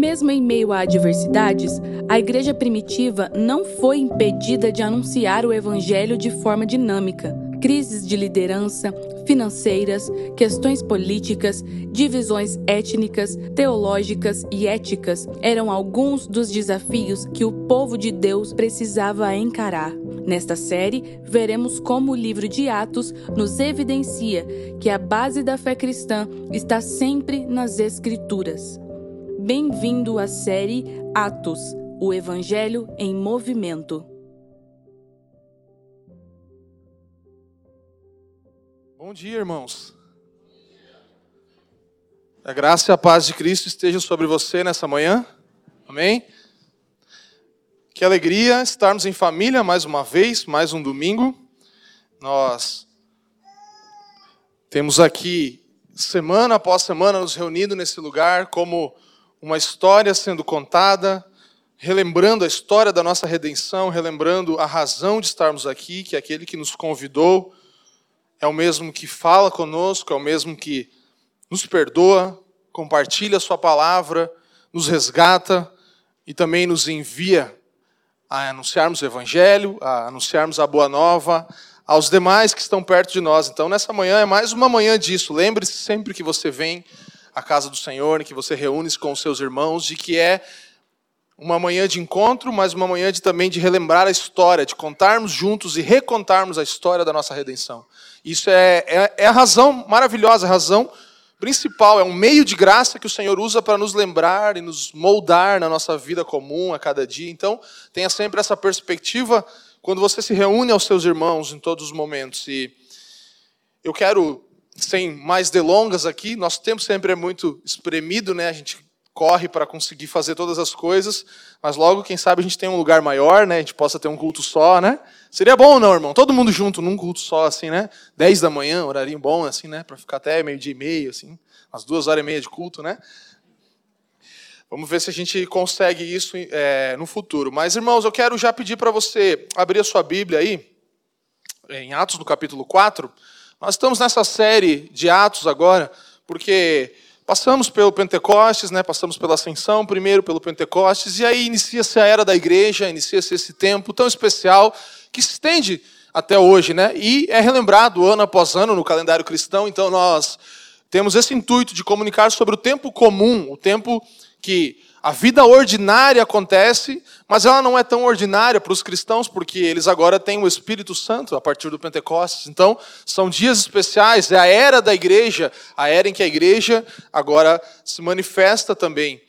Mesmo em meio a adversidades, a igreja primitiva não foi impedida de anunciar o evangelho de forma dinâmica. Crises de liderança, financeiras, questões políticas, divisões étnicas, teológicas e éticas eram alguns dos desafios que o povo de Deus precisava encarar. Nesta série, veremos como o livro de Atos nos evidencia que a base da fé cristã está sempre nas Escrituras. Bem-vindo à série Atos, o Evangelho em Movimento. Bom dia, irmãos. A graça e a paz de Cristo estejam sobre você nessa manhã. Amém? Que alegria estarmos em família mais uma vez, mais um domingo. Nós temos aqui, semana após semana, nos reunindo nesse lugar, como uma história sendo contada, relembrando a história da nossa redenção, relembrando a razão de estarmos aqui, que é aquele que nos convidou é o mesmo que fala conosco, é o mesmo que nos perdoa, compartilha a sua palavra, nos resgata e também nos envia a anunciarmos o evangelho, a anunciarmos a boa nova aos demais que estão perto de nós. Então, nessa manhã é mais uma manhã disso. Lembre-se sempre que você vem à casa do Senhor, que você reúne-se com os seus irmãos, de que é uma manhã de encontro, mas uma manhã de, também de relembrar a história, de contarmos juntos e recontarmos a história da nossa redenção. Isso é, é, é a razão maravilhosa, a razão principal, é um meio de graça que o Senhor usa para nos lembrar e nos moldar na nossa vida comum a cada dia. Então, tenha sempre essa perspectiva quando você se reúne aos seus irmãos em todos os momentos. E eu quero, sem mais delongas aqui, nosso tempo sempre é muito espremido, né? A gente corre para conseguir fazer todas as coisas, mas logo, quem sabe, a gente tem um lugar maior, né? A gente possa ter um culto só, né? Seria bom ou não, irmão? Todo mundo junto num culto só, assim, né? 10 da manhã, horário bom, assim, né? Para ficar até meio-dia e meio, assim, umas duas horas e meia de culto, né? Vamos ver se a gente consegue isso é, no futuro. Mas, irmãos, eu quero já pedir para você abrir a sua Bíblia aí, em Atos, no capítulo 4. Nós estamos nessa série de Atos agora, porque Passamos pelo Pentecostes, né? passamos pela Ascensão, primeiro pelo Pentecostes, e aí inicia-se a era da igreja, inicia-se esse tempo tão especial que se estende até hoje, né? E é relembrado ano após ano no calendário cristão, então nós temos esse intuito de comunicar sobre o tempo comum, o tempo que a vida ordinária acontece, mas ela não é tão ordinária para os cristãos, porque eles agora têm o Espírito Santo a partir do Pentecostes. Então, são dias especiais, é a era da igreja, a era em que a igreja agora se manifesta também.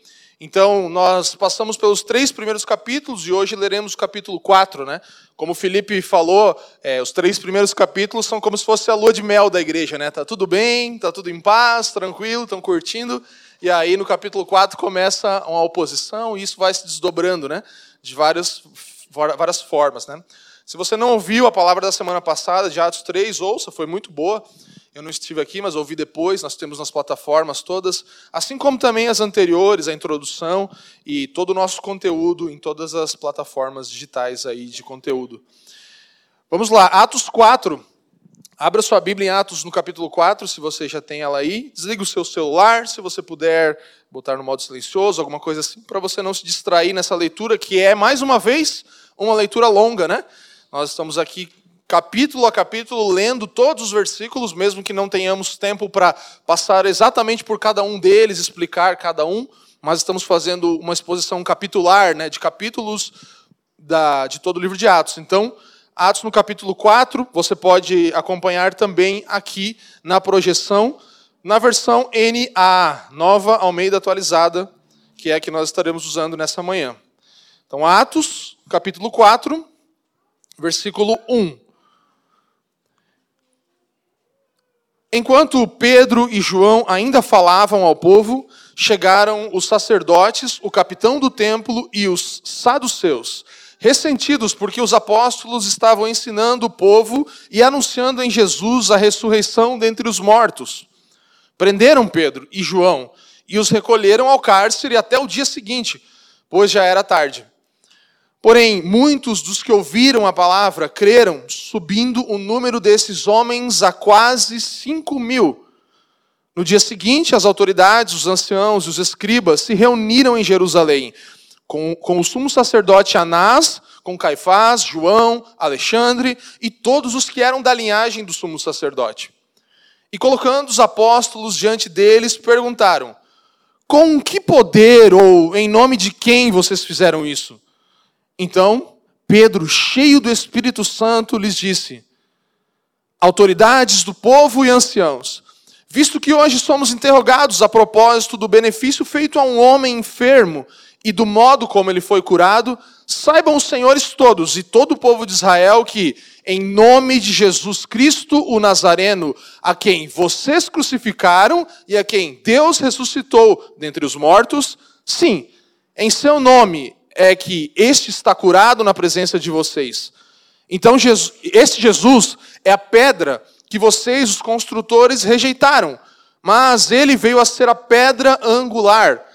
Então, nós passamos pelos três primeiros capítulos e hoje leremos o capítulo 4. Né? Como o Felipe falou, é, os três primeiros capítulos são como se fosse a lua de mel da igreja. Né? Tá tudo bem, tá tudo em paz, tranquilo, estão curtindo. E aí no capítulo 4 começa uma oposição e isso vai se desdobrando, né? De várias, várias formas, né? Se você não ouviu a palavra da semana passada, de Atos 3, ouça, foi muito boa. Eu não estive aqui, mas ouvi depois, nós temos nas plataformas todas, assim como também as anteriores, a introdução e todo o nosso conteúdo em todas as plataformas digitais aí de conteúdo. Vamos lá, Atos 4, Abra sua Bíblia em Atos no capítulo 4, se você já tem ela aí. Desliga o seu celular, se você puder botar no modo silencioso, alguma coisa assim, para você não se distrair nessa leitura, que é, mais uma vez, uma leitura longa, né? Nós estamos aqui capítulo a capítulo lendo todos os versículos, mesmo que não tenhamos tempo para passar exatamente por cada um deles, explicar cada um, mas estamos fazendo uma exposição capitular, né, de capítulos da, de todo o livro de Atos. Então, Atos no capítulo 4, você pode acompanhar também aqui na projeção, na versão NA, nova Almeida atualizada, que é a que nós estaremos usando nessa manhã. Então, Atos, capítulo 4, versículo 1. Enquanto Pedro e João ainda falavam ao povo, chegaram os sacerdotes, o capitão do templo e os saduceus ressentidos porque os apóstolos estavam ensinando o povo e anunciando em Jesus a ressurreição dentre os mortos. Prenderam Pedro e João e os recolheram ao cárcere até o dia seguinte, pois já era tarde. Porém, muitos dos que ouviram a palavra creram, subindo o número desses homens a quase cinco mil. No dia seguinte, as autoridades, os anciãos e os escribas se reuniram em Jerusalém, com, com o sumo sacerdote Anás, com Caifás, João, Alexandre e todos os que eram da linhagem do sumo sacerdote. E colocando os apóstolos diante deles, perguntaram: Com que poder ou em nome de quem vocês fizeram isso? Então, Pedro, cheio do Espírito Santo, lhes disse: Autoridades do povo e anciãos, visto que hoje somos interrogados a propósito do benefício feito a um homem enfermo e do modo como ele foi curado, saibam os senhores todos e todo o povo de Israel que, em nome de Jesus Cristo, o Nazareno, a quem vocês crucificaram e a quem Deus ressuscitou dentre os mortos, sim, em seu nome é que este está curado na presença de vocês. Então, este Jesus é a pedra que vocês, os construtores, rejeitaram, mas ele veio a ser a pedra angular.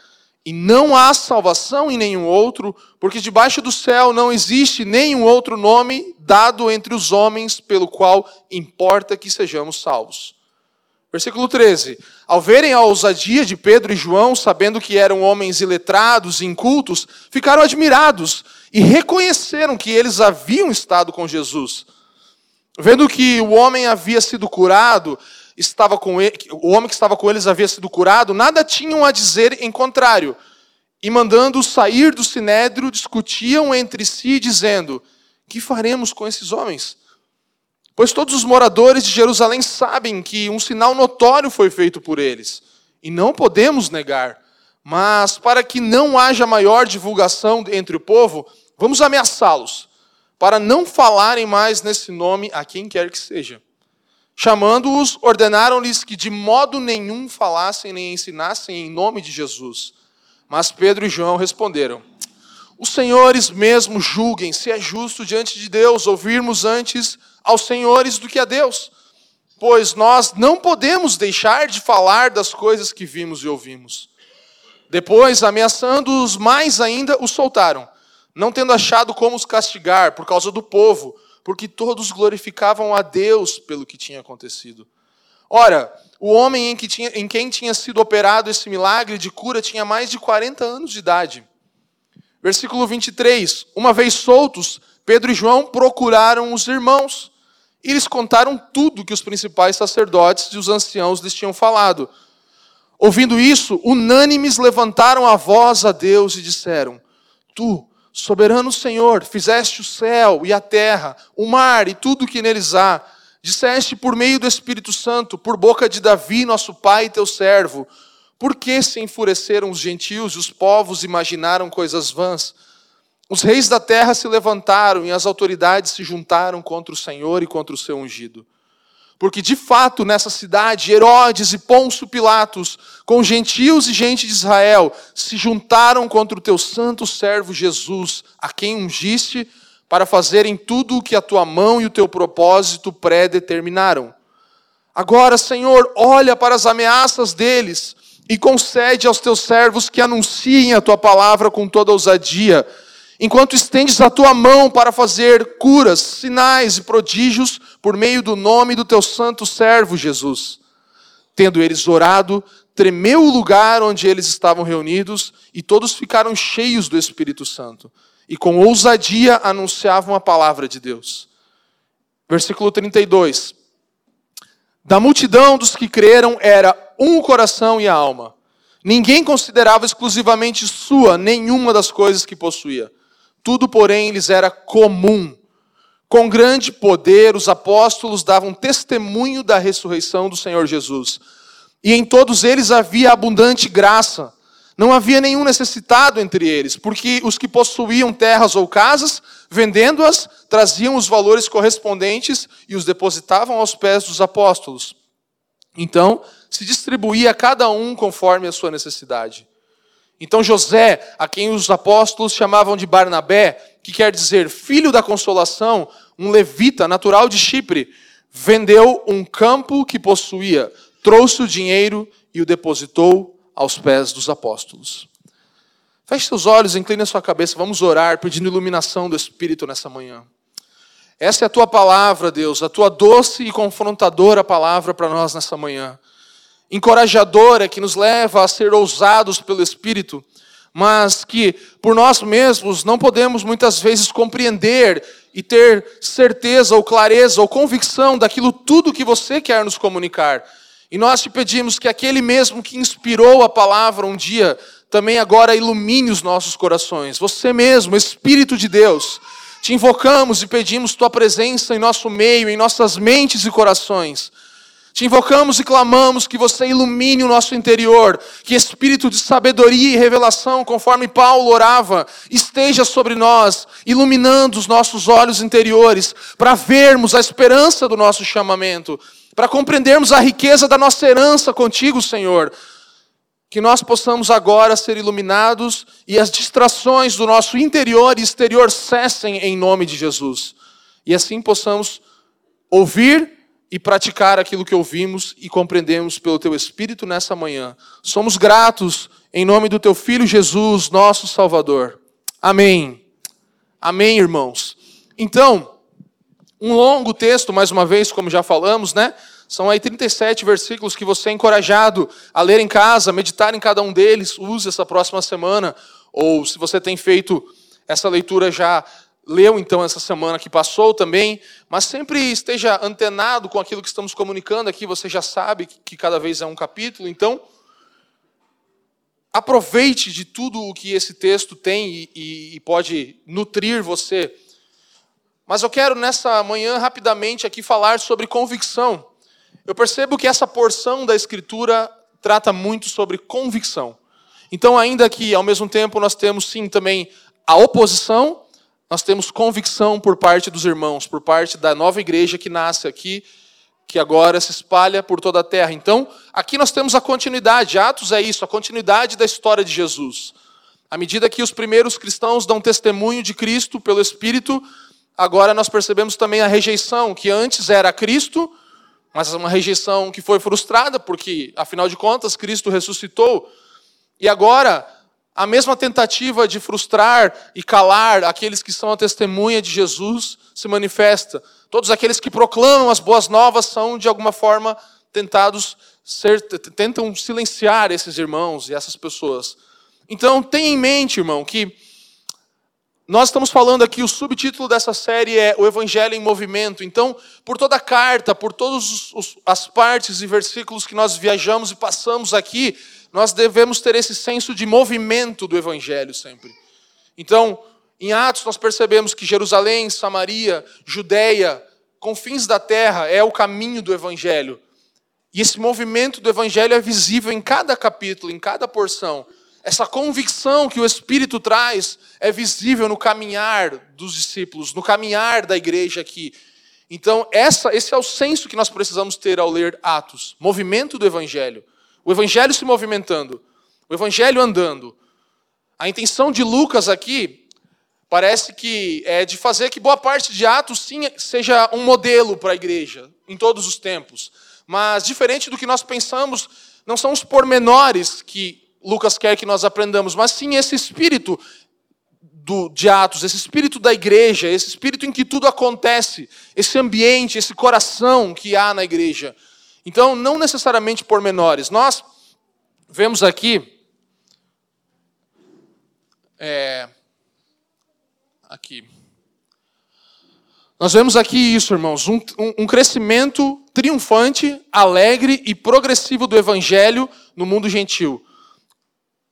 E não há salvação em nenhum outro, porque debaixo do céu não existe nenhum outro nome dado entre os homens pelo qual importa que sejamos salvos. Versículo 13. Ao verem a ousadia de Pedro e João, sabendo que eram homens iletrados e incultos, ficaram admirados e reconheceram que eles haviam estado com Jesus. Vendo que o homem havia sido curado, estava com ele, o homem que estava com eles havia sido curado, nada tinham a dizer em contrário. E mandando sair do sinédrio, discutiam entre si, dizendo: Que faremos com esses homens? Pois todos os moradores de Jerusalém sabem que um sinal notório foi feito por eles, e não podemos negar. Mas para que não haja maior divulgação entre o povo, vamos ameaçá-los, para não falarem mais nesse nome a quem quer que seja. Chamando-os, ordenaram-lhes que de modo nenhum falassem nem ensinassem em nome de Jesus. Mas Pedro e João responderam: Os senhores mesmo julguem se é justo diante de Deus ouvirmos antes aos senhores do que a Deus, pois nós não podemos deixar de falar das coisas que vimos e ouvimos. Depois, ameaçando-os mais ainda, os soltaram, não tendo achado como os castigar por causa do povo porque todos glorificavam a Deus pelo que tinha acontecido. Ora, o homem em, que tinha, em quem tinha sido operado esse milagre de cura tinha mais de 40 anos de idade. Versículo 23. Uma vez soltos, Pedro e João procuraram os irmãos. E eles contaram tudo que os principais sacerdotes e os anciãos lhes tinham falado. Ouvindo isso, unânimes levantaram a voz a Deus e disseram: Tu, Soberano Senhor, fizeste o céu e a terra, o mar e tudo que neles há. Disseste por meio do Espírito Santo, por boca de Davi, nosso pai, teu servo. Por que se enfureceram os gentios e os povos imaginaram coisas vãs? Os reis da terra se levantaram e as autoridades se juntaram contra o Senhor e contra o seu ungido. Porque de fato nessa cidade, Herodes e Pôncio Pilatos, com gentios e gente de Israel, se juntaram contra o teu santo servo Jesus, a quem ungiste, para fazerem tudo o que a tua mão e o teu propósito predeterminaram. Agora, Senhor, olha para as ameaças deles e concede aos teus servos que anunciem a tua palavra com toda ousadia enquanto estendes a tua mão para fazer curas, sinais e prodígios por meio do nome do teu santo servo Jesus. Tendo eles orado, tremeu o lugar onde eles estavam reunidos e todos ficaram cheios do Espírito Santo e com ousadia anunciavam a palavra de Deus. Versículo 32. Da multidão dos que creram era um coração e a alma. Ninguém considerava exclusivamente sua nenhuma das coisas que possuía tudo, porém, lhes era comum. Com grande poder, os apóstolos davam testemunho da ressurreição do Senhor Jesus. E em todos eles havia abundante graça. Não havia nenhum necessitado entre eles, porque os que possuíam terras ou casas, vendendo-as, traziam os valores correspondentes e os depositavam aos pés dos apóstolos. Então, se distribuía a cada um conforme a sua necessidade. Então José, a quem os apóstolos chamavam de Barnabé, que quer dizer filho da consolação, um levita natural de Chipre, vendeu um campo que possuía, trouxe o dinheiro e o depositou aos pés dos apóstolos. Feche seus olhos, incline a sua cabeça, vamos orar pedindo iluminação do Espírito nessa manhã. Essa é a tua palavra, Deus, a tua doce e confrontadora palavra para nós nessa manhã. Encorajadora que nos leva a ser ousados pelo Espírito, mas que por nós mesmos não podemos muitas vezes compreender e ter certeza ou clareza ou convicção daquilo tudo que você quer nos comunicar. E nós te pedimos que aquele mesmo que inspirou a palavra um dia, também agora ilumine os nossos corações. Você mesmo, Espírito de Deus, te invocamos e pedimos tua presença em nosso meio, em nossas mentes e corações. Te invocamos e clamamos que você ilumine o nosso interior, que espírito de sabedoria e revelação, conforme Paulo orava, esteja sobre nós, iluminando os nossos olhos interiores, para vermos a esperança do nosso chamamento, para compreendermos a riqueza da nossa herança contigo, Senhor. Que nós possamos agora ser iluminados e as distrações do nosso interior e exterior cessem em nome de Jesus. E assim possamos ouvir e praticar aquilo que ouvimos e compreendemos pelo teu Espírito nessa manhã. Somos gratos em nome do teu Filho Jesus, nosso Salvador. Amém. Amém, irmãos. Então, um longo texto, mais uma vez, como já falamos, né? São aí 37 versículos que você é encorajado a ler em casa, meditar em cada um deles, use essa próxima semana, ou se você tem feito essa leitura já leu então essa semana que passou também, mas sempre esteja antenado com aquilo que estamos comunicando aqui, você já sabe que cada vez é um capítulo, então aproveite de tudo o que esse texto tem e, e, e pode nutrir você. Mas eu quero nessa manhã rapidamente aqui falar sobre convicção. Eu percebo que essa porção da Escritura trata muito sobre convicção. Então, ainda que ao mesmo tempo nós temos sim também a oposição, nós temos convicção por parte dos irmãos, por parte da nova igreja que nasce aqui, que agora se espalha por toda a terra. Então, aqui nós temos a continuidade. Atos é isso, a continuidade da história de Jesus. À medida que os primeiros cristãos dão testemunho de Cristo pelo Espírito, agora nós percebemos também a rejeição, que antes era Cristo, mas uma rejeição que foi frustrada, porque, afinal de contas, Cristo ressuscitou. E agora a mesma tentativa de frustrar e calar aqueles que são a testemunha de Jesus se manifesta. Todos aqueles que proclamam as boas novas são, de alguma forma, tentados ser, tentam silenciar esses irmãos e essas pessoas. Então, tenha em mente, irmão, que nós estamos falando aqui, o subtítulo dessa série é O Evangelho em Movimento. Então, por toda a carta, por todas as partes e versículos que nós viajamos e passamos aqui, nós devemos ter esse senso de movimento do Evangelho sempre. Então, em Atos, nós percebemos que Jerusalém, Samaria, Judéia, confins da terra, é o caminho do Evangelho. E esse movimento do Evangelho é visível em cada capítulo, em cada porção. Essa convicção que o Espírito traz é visível no caminhar dos discípulos, no caminhar da igreja aqui. Então, essa, esse é o senso que nós precisamos ter ao ler Atos movimento do Evangelho. O evangelho se movimentando, o evangelho andando. A intenção de Lucas aqui parece que é de fazer que boa parte de Atos sim seja um modelo para a igreja em todos os tempos. Mas diferente do que nós pensamos, não são os pormenores que Lucas quer que nós aprendamos, mas sim esse espírito do, de Atos, esse espírito da igreja, esse espírito em que tudo acontece, esse ambiente, esse coração que há na igreja. Então, não necessariamente pormenores. Nós vemos aqui. É, aqui. Nós vemos aqui isso, irmãos, um, um, crescimento triunfante, alegre e progressivo do Evangelho no mundo gentil.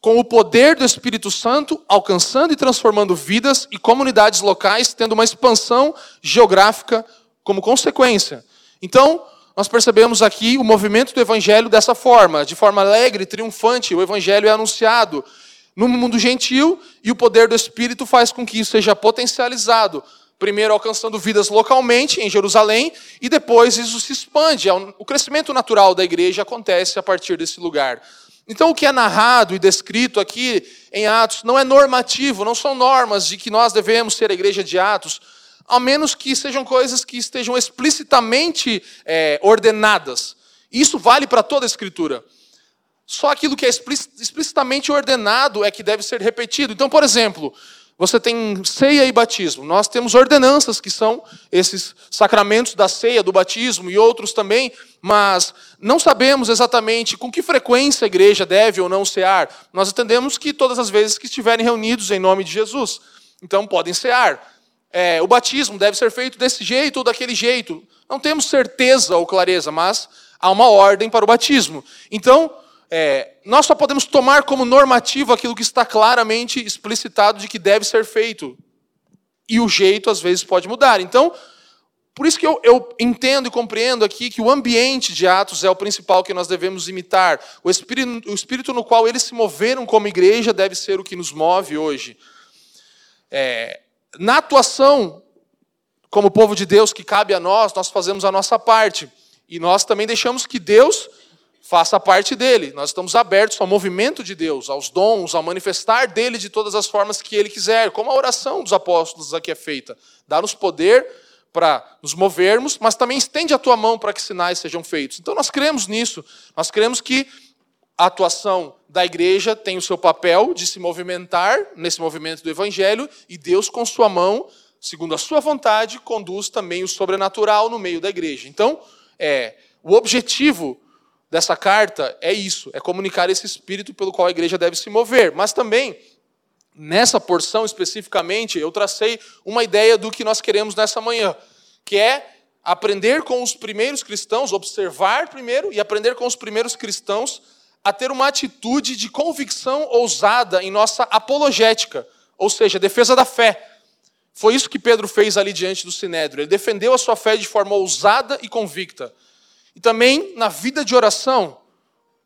Com o poder do Espírito Santo alcançando e transformando vidas e comunidades locais, tendo uma expansão geográfica como consequência. Então, nós percebemos aqui o movimento do evangelho dessa forma, de forma alegre, triunfante. O evangelho é anunciado no mundo gentil e o poder do Espírito faz com que isso seja potencializado. Primeiro alcançando vidas localmente, em Jerusalém, e depois isso se expande. O crescimento natural da igreja acontece a partir desse lugar. Então, o que é narrado e descrito aqui em Atos não é normativo, não são normas de que nós devemos ser a igreja de Atos, a menos que sejam coisas que estejam explicitamente é, ordenadas. Isso vale para toda a Escritura. Só aquilo que é explicitamente ordenado é que deve ser repetido. Então, por exemplo, Você tem ceia e batismo. Nós temos ordenanças, que são esses sacramentos da ceia, do batismo e outros também, mas não sabemos exatamente com que frequência a igreja deve ou não cear. Nós entendemos que todas as vezes que estiverem reunidos em nome de Jesus. Então podem cear. É, o batismo deve ser feito desse jeito ou daquele jeito. Não temos certeza ou clareza, mas há uma ordem para o batismo. Então, é, nós só podemos tomar como normativo aquilo que está claramente explicitado de que deve ser feito. E o jeito, às vezes, pode mudar. Então, por isso que eu, eu, entendo e compreendo aqui que o ambiente de Atos é o principal que nós devemos imitar. O espírito, o espírito no qual eles se moveram como igreja deve ser o que nos move hoje. É, na atuação, como povo de Deus, que cabe a nós, nós fazemos a nossa parte. E nós também deixamos que Deus faça parte dele. Nós estamos abertos ao movimento de Deus, aos dons, ao manifestar dele de todas as formas que ele quiser, como a oração dos apóstolos aqui é feita. Dá-nos poder para nos movermos, mas também estende a tua mão para que sinais sejam feitos. Então nós cremos nisso. Nós cremos que a atuação da igreja tem o seu papel de se movimentar nesse movimento do evangelho e Deus com sua mão, segundo a sua vontade, conduz também o sobrenatural no meio da igreja. Então, é, o objetivo dessa carta é isso, é comunicar esse espírito pelo qual a igreja deve se mover. Mas também, nessa porção especificamente, eu tracei uma ideia do que nós queremos nessa manhã, que é aprender com os primeiros cristãos, observar primeiro e aprender com os primeiros cristãos a ter uma atitude de convicção ousada em nossa apologética, ou seja, defesa da fé. Foi isso que Pedro fez ali diante do Sinédrio. Ele defendeu a sua fé de forma ousada e convicta e também na vida de oração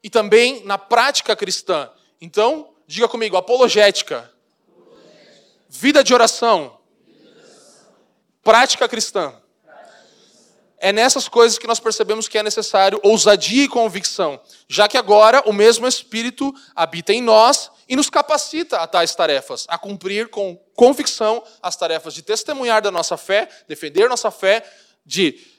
e também na prática cristã. Então, diga comigo, apologética, vida de oração, prática cristã. É nessas coisas que nós percebemos que é necessário ousadia e convicção, já que agora o mesmo Espírito habita em nós e nos capacita a tais tarefas, a cumprir com convicção as tarefas de testemunhar da nossa fé, defender nossa fé, de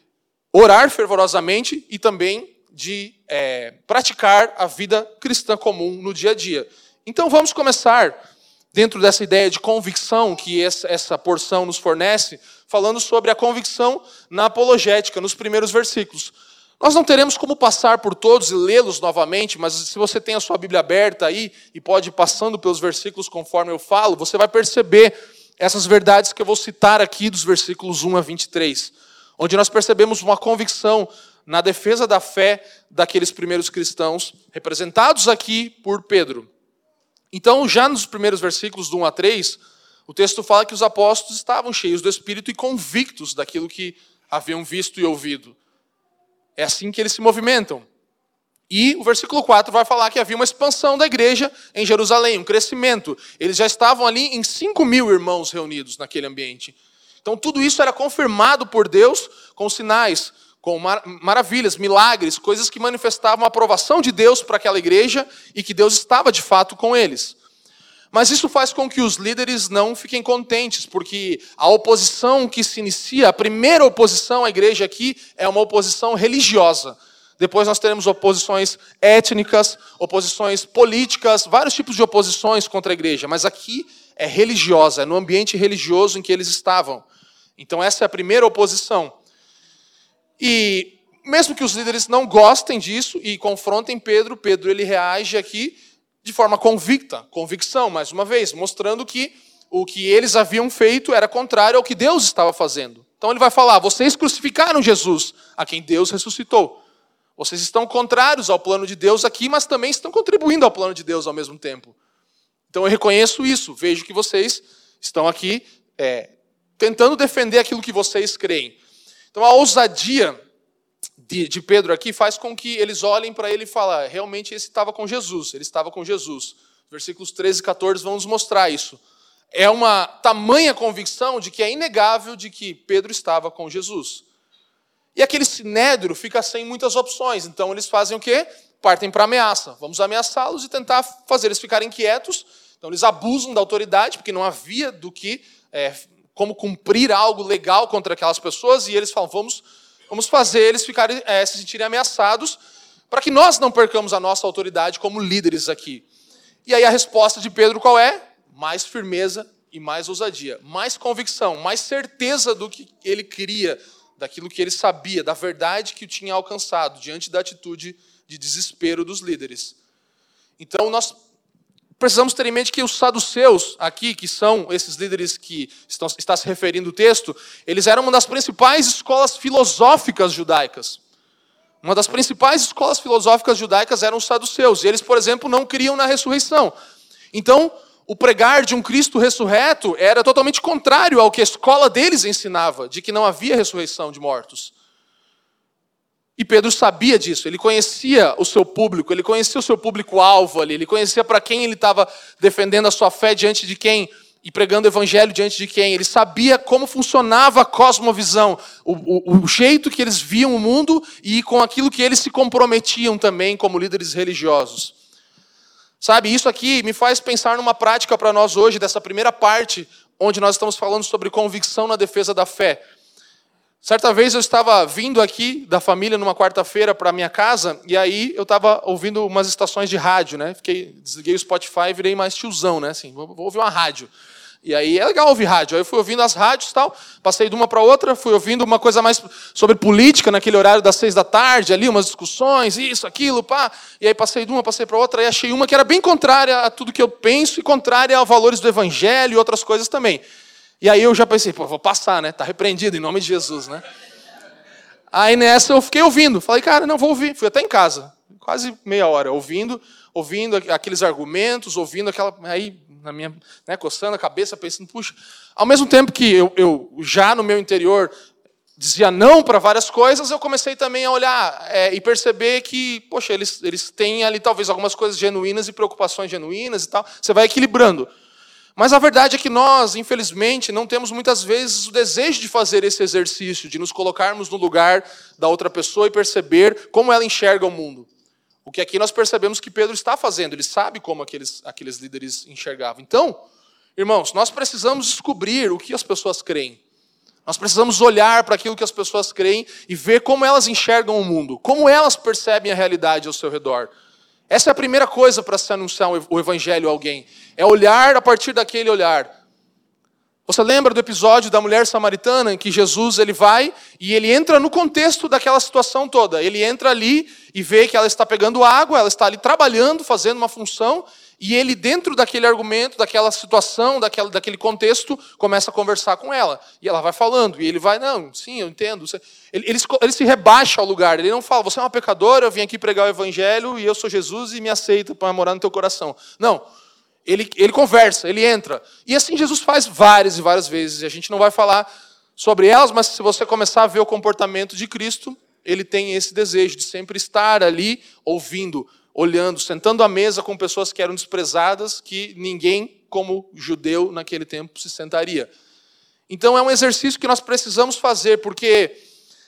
orar fervorosamente e também de é, praticar a vida cristã comum no dia a dia. Então vamos começar, dentro dessa ideia de convicção que essa porção nos fornece, falando sobre a convicção na apologética, nos primeiros versículos. Nós não teremos como passar por todos e lê-los novamente, mas se você tem a sua Bíblia aberta aí e pode ir passando pelos versículos conforme eu falo, você vai perceber essas verdades que eu vou citar aqui dos versículos 1 a 23 onde nós percebemos uma convicção na defesa da fé daqueles primeiros cristãos, representados aqui por Pedro. Então, já nos primeiros versículos do 1 a 3, o texto fala que os apóstolos estavam cheios do Espírito e convictos daquilo que haviam visto e ouvido. É assim que eles se movimentam. E o versículo 4 vai falar que havia uma expansão da igreja em Jerusalém, um crescimento. Eles já estavam ali em 5 mil irmãos reunidos naquele ambiente. Então tudo isso era confirmado por Deus com sinais, com mar maravilhas, milagres, coisas que manifestavam a aprovação de Deus para aquela igreja e que Deus estava de fato com eles. Mas isso faz com que os líderes não fiquem contentes, porque a oposição que se inicia, a primeira oposição à igreja aqui, é uma oposição religiosa. Depois nós teremos oposições étnicas, oposições políticas, vários tipos de oposições contra a igreja, mas aqui é religiosa, é no ambiente religioso em que eles estavam. Então, essa é a primeira oposição. E mesmo que os líderes não gostem disso e confrontem Pedro, Pedro ele reage aqui de forma convicta, convicção, mais uma vez, mostrando que o que eles haviam feito era contrário ao que Deus estava fazendo. Então ele vai falar: vocês crucificaram Jesus, a quem Deus ressuscitou. Vocês estão contrários ao plano de Deus aqui, mas também estão contribuindo ao plano de Deus ao mesmo tempo. Então eu reconheço isso, vejo que vocês estão aqui é, tentando defender aquilo que vocês creem. Então a ousadia de, de Pedro aqui faz com que eles olhem para ele e falem: realmente esse estava com Jesus, ele estava com Jesus. Versículos 13 e 14 vão nos mostrar isso. É uma tamanha convicção de que é inegável de que Pedro estava com Jesus. E aquele sinédrio fica sem muitas opções, então eles fazem o quê? partem para ameaça. Vamos ameaçá-los e tentar fazer eles ficarem quietos. Então eles abusam da autoridade, porque não havia do que é, como cumprir algo legal contra aquelas pessoas, e eles falam, vamos, vamos fazer eles ficarem, é, se sentirem ameaçados, para que nós não percamos a nossa autoridade como líderes aqui. E aí a resposta de Pedro qual é? Mais firmeza e mais ousadia, mais convicção, mais certeza do que ele queria, daquilo que ele sabia, da verdade que o tinha alcançado, diante da atitude de desespero dos líderes. Então, nós precisamos ter em mente que os saduceus aqui, que são esses líderes que estão, está se referindo o texto, eles eram uma das principais escolas filosóficas judaicas. Uma das principais escolas filosóficas judaicas eram os saduceus. E eles, por exemplo, não criam na ressurreição. Então, o pregar de um Cristo ressurreto era totalmente contrário ao que a escola deles ensinava, de que não havia ressurreição de mortos. E Pedro sabia disso, ele conhecia o seu público, ele conhecia o seu público-alvo ali, ele conhecia para quem ele estava defendendo a sua fé diante de quem e pregando o evangelho diante de quem. Ele sabia como funcionava a cosmovisão, o, o, o jeito que eles viam o mundo e com aquilo que eles se comprometiam também como líderes religiosos. Sabe, isso aqui me faz pensar numa prática para nós hoje, dessa primeira parte, onde nós estamos falando sobre convicção na defesa da fé. Certa vez eu estava vindo aqui da família numa quarta-feira para minha casa e aí eu estava ouvindo umas estações de rádio, né? Fiquei, desliguei o Spotify e virei mais tiozão, né? Assim, vou, vou ouvir uma rádio. E aí é legal ouvir rádio. Aí eu fui ouvindo as rádios e tal, passei de uma para outra, fui ouvindo uma coisa mais sobre política naquele horário das seis da tarde, ali, umas discussões, isso, aquilo, pá. E aí passei de uma, passei para outra, e achei uma que era bem contrária a tudo que eu penso e contrária aos valores do evangelho e outras coisas também. E aí eu já pensei, pô, vou passar, né? Tá repreendido em nome de Jesus, né? Aí nessa eu fiquei ouvindo. Falei, cara, não vou ouvir. Fui até em casa, quase meia hora, ouvindo, ouvindo aqueles argumentos, ouvindo aquela. Aí, na minha, né, coçando a cabeça, pensando, puxa. Ao mesmo tempo que eu, eu já no meu interior dizia não para várias coisas, eu comecei também a olhar é, e perceber que, poxa, eles, eles têm ali talvez algumas coisas genuínas e preocupações genuínas e tal. Você vai equilibrando. Mas a verdade é que nós, infelizmente, não temos muitas vezes o desejo de fazer esse exercício, de nos colocarmos no lugar da outra pessoa e perceber como ela enxerga o mundo. O que aqui nós percebemos que Pedro está fazendo, ele sabe como aqueles, aqueles líderes enxergavam. Então, irmãos, nós precisamos descobrir o que as pessoas creem. Nós precisamos olhar para aquilo que as pessoas creem e ver como elas enxergam o mundo, como elas percebem a realidade ao seu redor. Essa é a primeira coisa para se anunciar o evangelho a alguém. É olhar a partir daquele olhar. Você lembra do episódio da mulher samaritana em que Jesus ele vai e ele entra no contexto daquela situação toda. Ele entra ali e vê que ela está pegando água, ela está ali trabalhando, fazendo uma função, e ele, dentro daquele argumento, daquela situação, daquela, daquele contexto, começa a conversar com ela. E ela vai falando, e ele vai, não, sim, eu entendo. Ele, ele, ele se rebaixa ao lugar, ele não fala, você é uma pecadora, eu vim aqui pregar o evangelho, e eu sou Jesus e me aceita para morar no teu coração. Não. Ele, ele conversa, ele entra. E assim Jesus faz várias e várias vezes. E a gente não vai falar sobre elas, mas se você começar a ver o comportamento de Cristo, ele tem esse desejo de sempre estar ali ouvindo, olhando, sentando à mesa com pessoas que eram desprezadas, que ninguém, como judeu naquele tempo, se sentaria. Então é um exercício que nós precisamos fazer, porque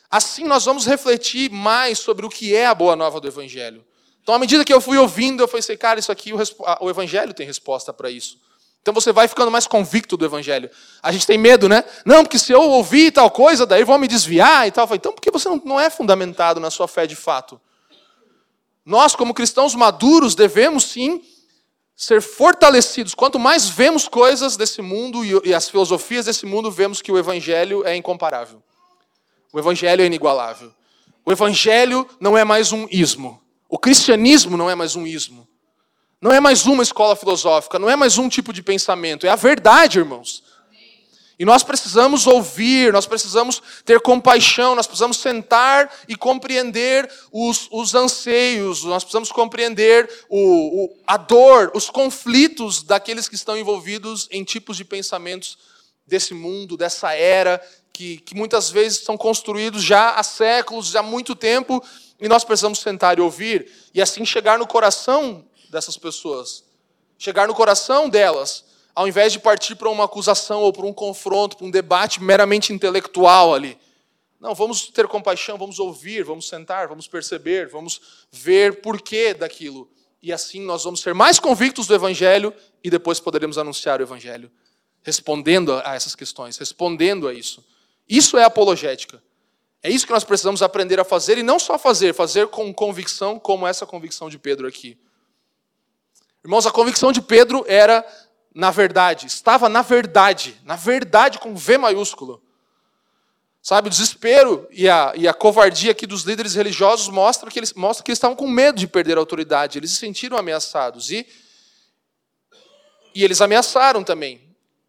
assim nós vamos refletir mais sobre o que é a boa nova do Evangelho. Então, à medida que eu fui ouvindo, eu pensei, cara, isso aqui, o Evangelho tem resposta para isso. Então você vai ficando mais convicto do Evangelho. A gente tem medo, né? Não, porque se eu ouvir tal coisa, daí vão me desviar e tal. Então, porque você não é fundamentado na sua fé de fato. Nós, como cristãos maduros, devemos sim ser fortalecidos. Quanto mais vemos coisas desse mundo e as filosofias desse mundo, vemos que o Evangelho é incomparável. O Evangelho é inigualável. O Evangelho não é mais um ismo. O cristianismo não é mais um ismo. Não é mais uma escola filosófica, não é mais um tipo de pensamento. É a verdade, irmãos. E nós precisamos ouvir, nós precisamos ter compaixão, nós precisamos sentar e compreender os, os anseios, nós precisamos compreender o, o, a dor, os conflitos daqueles que estão envolvidos em tipos de pensamentos desse mundo, dessa era, que, que muitas vezes são construídos já há séculos, já há muito tempo, e nós precisamos sentar e ouvir, e assim chegar no coração dessas pessoas, chegar no coração delas ao invés de partir para uma acusação ou para um confronto, para um debate meramente intelectual ali. Não, vamos ter compaixão, vamos ouvir, vamos sentar, vamos perceber, vamos ver porquê daquilo. E assim nós vamos ser mais convictos do Evangelho e depois poderemos anunciar o Evangelho, respondendo a essas questões, respondendo a isso. Isso é apologética. É isso que nós precisamos aprender a fazer e não só fazer, fazer com convicção, como essa convicção de Pedro aqui. Irmãos, a convicção de Pedro era na verdade, estava na verdade, na verdade com V maiúsculo. Sabe, o desespero e a, e a covardia aqui dos líderes religiosos mostra que, eles, mostra que eles estavam com medo de perder a autoridade, eles se sentiram ameaçados. E, e eles ameaçaram também.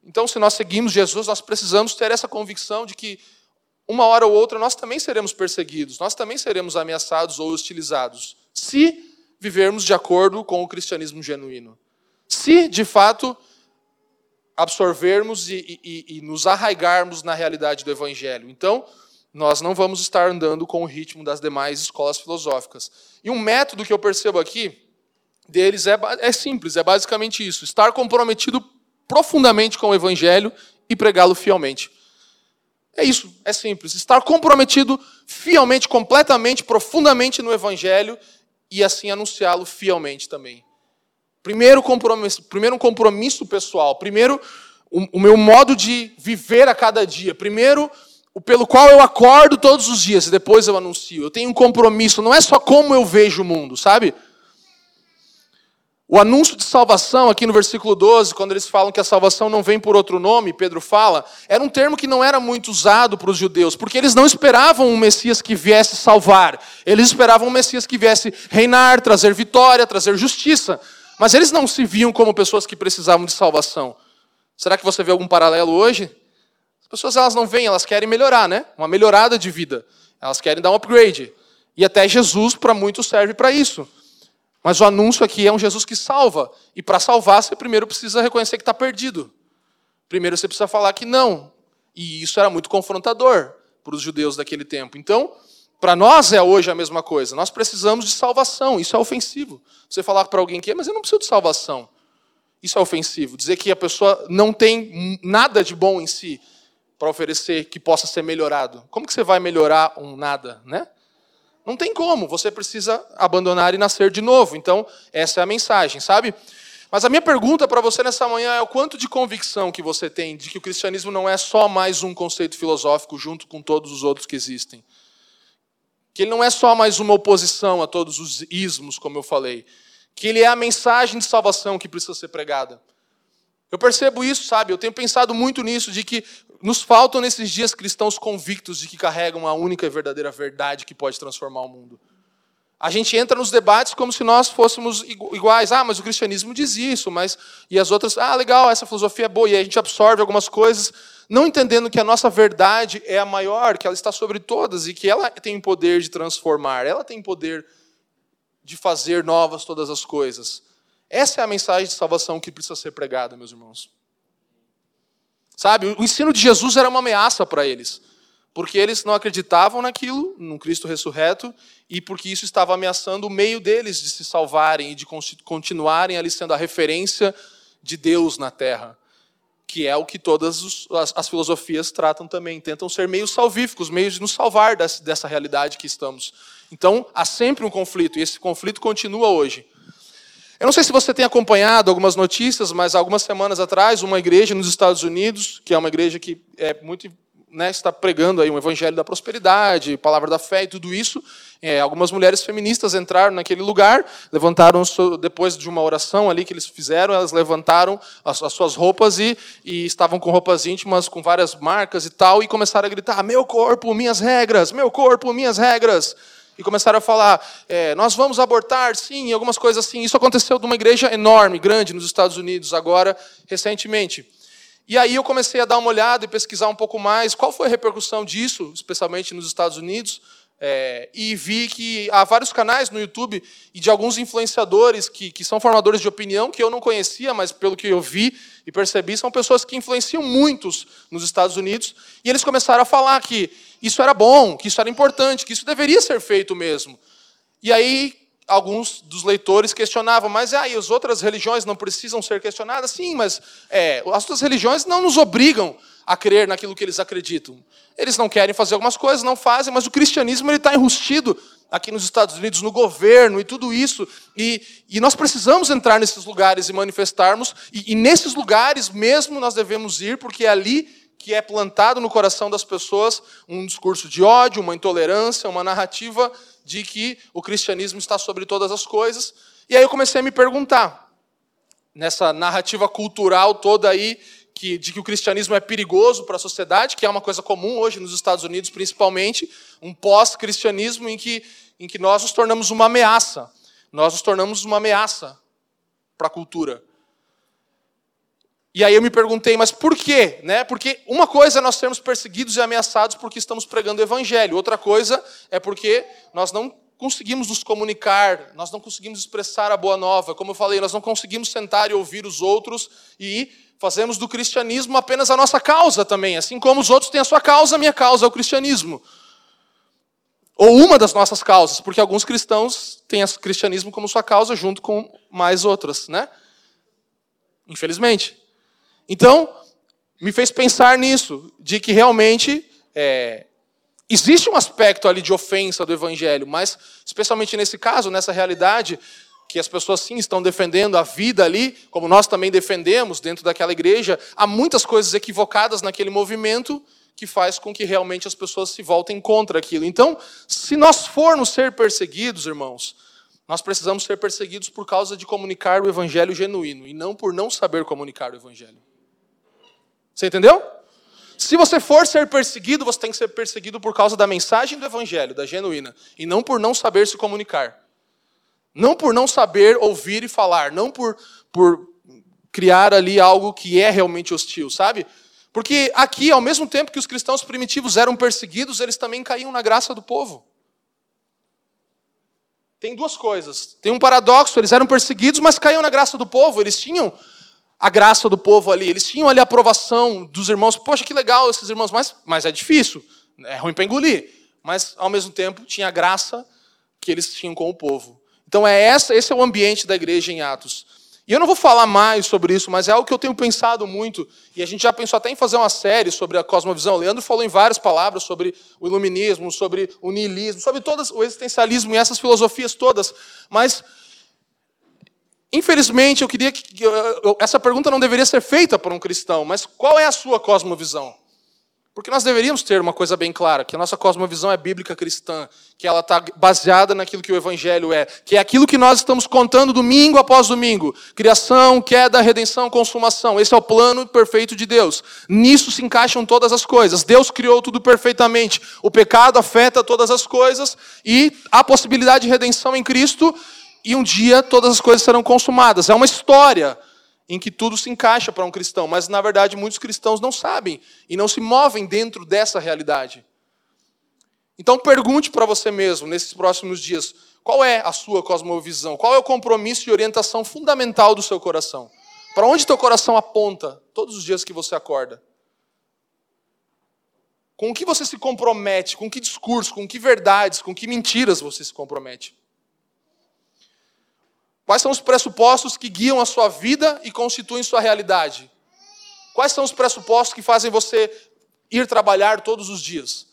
Então, se nós seguimos Jesus, nós precisamos ter essa convicção de que uma hora ou outra nós também seremos perseguidos, nós também seremos ameaçados ou hostilizados, se vivermos de acordo com o cristianismo genuíno. Se, de fato, absorvermos e, e, e, nos arraigarmos na realidade do Evangelho. Então, nós não vamos estar andando com o ritmo das demais escolas filosóficas. E um método que eu percebo aqui deles é, é simples, é basicamente isso: estar comprometido profundamente com o Evangelho e pregá-lo fielmente. É isso, é simples. Estar comprometido fielmente, completamente, profundamente no Evangelho e assim anunciá-lo fielmente também. Primeiro, compromisso, primeiro um compromisso pessoal. Primeiro, o, o meu modo de viver a cada dia. Primeiro, o pelo qual eu acordo todos os dias e depois eu anuncio. Eu tenho um compromisso. Não é só como eu vejo o mundo, sabe? O anúncio de salvação, aqui no versículo 12, quando eles falam que a salvação não vem por outro nome, Pedro fala, era um termo que não era muito usado para os judeus, porque eles não esperavam um Messias que viesse salvar, eles esperavam um Messias que viesse reinar, trazer vitória, trazer justiça. Mas eles não se viam como pessoas que precisavam de salvação. Será que você vê algum paralelo hoje? As pessoas elas não vêm, elas querem melhorar, né? Uma melhorada de vida. Elas querem dar um upgrade. E até Jesus, para muitos, serve para isso. Mas o anúncio aqui é um Jesus que salva. E para salvar, você primeiro precisa reconhecer que está perdido. Primeiro você precisa falar que não. E isso era muito confrontador para os judeus daquele tempo. Então, para nós é hoje a mesma coisa. Nós precisamos de salvação. Isso é ofensivo. Você falar para alguém que, é, mas eu não preciso de salvação. Isso é ofensivo. Dizer que a pessoa não tem nada de bom em si para oferecer que possa ser melhorado. Como que você vai melhorar um nada, né? Não tem como. Você precisa abandonar e nascer de novo. Então, essa é a mensagem, sabe? Mas a minha pergunta para você nessa manhã é o quanto de convicção que você tem de que o cristianismo não é só mais um conceito filosófico junto com todos os outros que existem. Que ele não é só mais uma oposição a todos os ismos, como eu falei. Que ele é a mensagem de salvação que precisa ser pregada. Eu percebo isso, sabe? Eu tenho pensado muito nisso, de que nos faltam nesses dias cristãos convictos de que carregam a única e verdadeira verdade que pode transformar o mundo. A gente entra nos debates como se nós fôssemos iguais. Ah, mas o cristianismo diz isso, mas e as outras, ah, legal, essa filosofia é boa, e a gente absorve algumas coisas, não entendendo que a nossa verdade é a maior, que ela está sobre todas e que ela tem o poder de transformar, ela tem o poder de fazer novas todas as coisas. Essa é a mensagem de salvação que precisa ser pregada, meus irmãos. Sabe, o ensino de Jesus era uma ameaça para eles, porque eles não acreditavam naquilo, no Cristo ressurreto, e porque isso estava ameaçando o meio deles de se salvarem e de continuarem ali sendo a referência de Deus na terra que é o que todas as, as, filosofias tratam também, tentam ser meios salvíficos, meios de nos salvar dessa realidade que estamos. Então, há sempre um conflito, e esse conflito continua hoje. Eu não sei se você tem acompanhado algumas notícias, mas algumas semanas atrás, uma igreja nos Estados Unidos, que é uma igreja que é muito né, está pregando aí um evangelho da prosperidade, palavra da fé e tudo isso. É, algumas mulheres feministas entraram naquele lugar, levantaram depois de uma oração ali que eles fizeram, elas levantaram as, as suas roupas e, e, estavam com roupas íntimas com várias marcas e tal e começaram a gritar: meu corpo, minhas regras, meu corpo, minhas regras. E começaram a falar: é, nós vamos abortar, sim, algumas coisas assim. Isso aconteceu numa igreja enorme, grande nos Estados Unidos agora recentemente. E aí eu comecei a dar uma olhada e pesquisar um pouco mais qual foi a repercussão disso, especialmente nos Estados Unidos, é, e vi que há vários canais no YouTube e de alguns influenciadores que, que são formadores de opinião que eu não conhecia, mas pelo que eu vi e percebi, são pessoas que influenciam muitos nos Estados Unidos, e eles começaram a falar que isso era bom, que isso era importante, que isso deveria ser feito mesmo. E aí alguns dos leitores questionavam, mas aí ah, as outras religiões não precisam ser questionadas? Sim, mas é, as outras religiões não nos obrigam a crer naquilo que eles acreditam. Eles não querem fazer algumas coisas, não fazem, mas o cristianismo ele está enrustido aqui nos Estados Unidos, no governo e tudo isso. E, e nós precisamos entrar nesses lugares e manifestarmos, e, e nesses lugares mesmo nós devemos ir, porque é ali que é plantado no coração das pessoas um discurso de ódio, uma intolerância, uma narrativa de que o cristianismo está sobre todas as coisas. E aí eu comecei a me perguntar: nessa narrativa cultural toda aí que, de que o cristianismo é perigoso para a sociedade, que é uma coisa comum hoje nos Estados Unidos, principalmente, um pós-cristianismo em que, em que nós nos tornamos uma ameaça. Nós nos tornamos uma ameaça para a cultura. E aí eu me perguntei, mas por quê? Né? Porque uma coisa é nós sermos perseguidos e ameaçados porque estamos pregando o evangelho. Outra coisa é porque nós não conseguimos nos comunicar, nós não conseguimos expressar a boa nova. Como eu falei, nós não conseguimos sentar e ouvir os outros e fazemos do cristianismo apenas a nossa causa também. Assim como os outros têm a sua causa, a minha causa é o cristianismo. Ou uma das nossas causas, porque alguns cristãos têm o cristianismo como sua causa junto com mais outras, né? Infelizmente. Então, me fez pensar nisso, de que realmente é, Existe um aspecto ali de ofensa do evangelho, mas especialmente nesse caso, nessa realidade, que as pessoas sim estão defendendo a vida ali, como nós também defendemos dentro daquela igreja, há muitas coisas equivocadas naquele movimento que faz com que realmente as pessoas se voltem contra aquilo. Então, se nós formos ser perseguidos, irmãos, nós precisamos ser perseguidos por causa de comunicar o evangelho genuíno e não por não saber comunicar o evangelho. Você entendeu? Se você for ser perseguido, você tem que ser perseguido por causa da mensagem do evangelho, da genuína, e não por não saber se comunicar. Não por não saber ouvir e falar, não por, por criar ali algo que é realmente hostil, sabe? Porque aqui, ao mesmo tempo que os cristãos primitivos eram perseguidos, eles também caíam na graça do povo. Tem duas coisas. Tem um paradoxo, eles eram perseguidos, mas caíam na graça do povo. Eles tinham a graça do povo ali. Eles tinham ali a aprovação dos irmãos. Poxa, que legal esses irmãos, mas, mas é difícil, é ruim para engolir. Mas, ao mesmo tempo, tinha a graça que eles tinham com o povo. Então, é essa, esse é o ambiente da igreja em Atos. E eu não vou falar mais sobre isso, mas é algo que eu tenho pensado muito, e a gente já pensou até em fazer uma série sobre a cosmovisão. O Leandro falou em várias palavras sobre o iluminismo, sobre o niilismo, sobre todas, o existencialismo e essas filosofias todas. Mas Infelizmente, eu queria que essa pergunta não deveria ser feita por um cristão, mas qual é a sua cosmovisão? Porque nós deveríamos ter uma coisa bem clara, que a nossa cosmovisão é bíblica cristã, que ela está baseada naquilo que o Evangelho é, que é aquilo que nós estamos contando domingo após domingo. Criação, queda, redenção, consumação. Esse é o plano perfeito de Deus. Nisso se encaixam todas as coisas. Deus criou tudo perfeitamente. O pecado afeta todas as coisas e a possibilidade de redenção em Cristo e um dia todas as coisas serão consumadas. É uma história em que tudo se encaixa para um cristão, mas na verdade muitos cristãos não sabem e não se movem dentro dessa realidade. Então pergunte para você mesmo nesses próximos dias, qual é a sua cosmovisão? Qual é o compromisso e orientação fundamental do seu coração? Para onde teu coração aponta todos os dias que você acorda? Com o que você se compromete? Com que discurso? Com que verdades? Com que mentiras você se compromete? Quais são os pressupostos que guiam a sua vida e constituem sua realidade? Quais são os pressupostos que fazem você ir trabalhar todos os dias?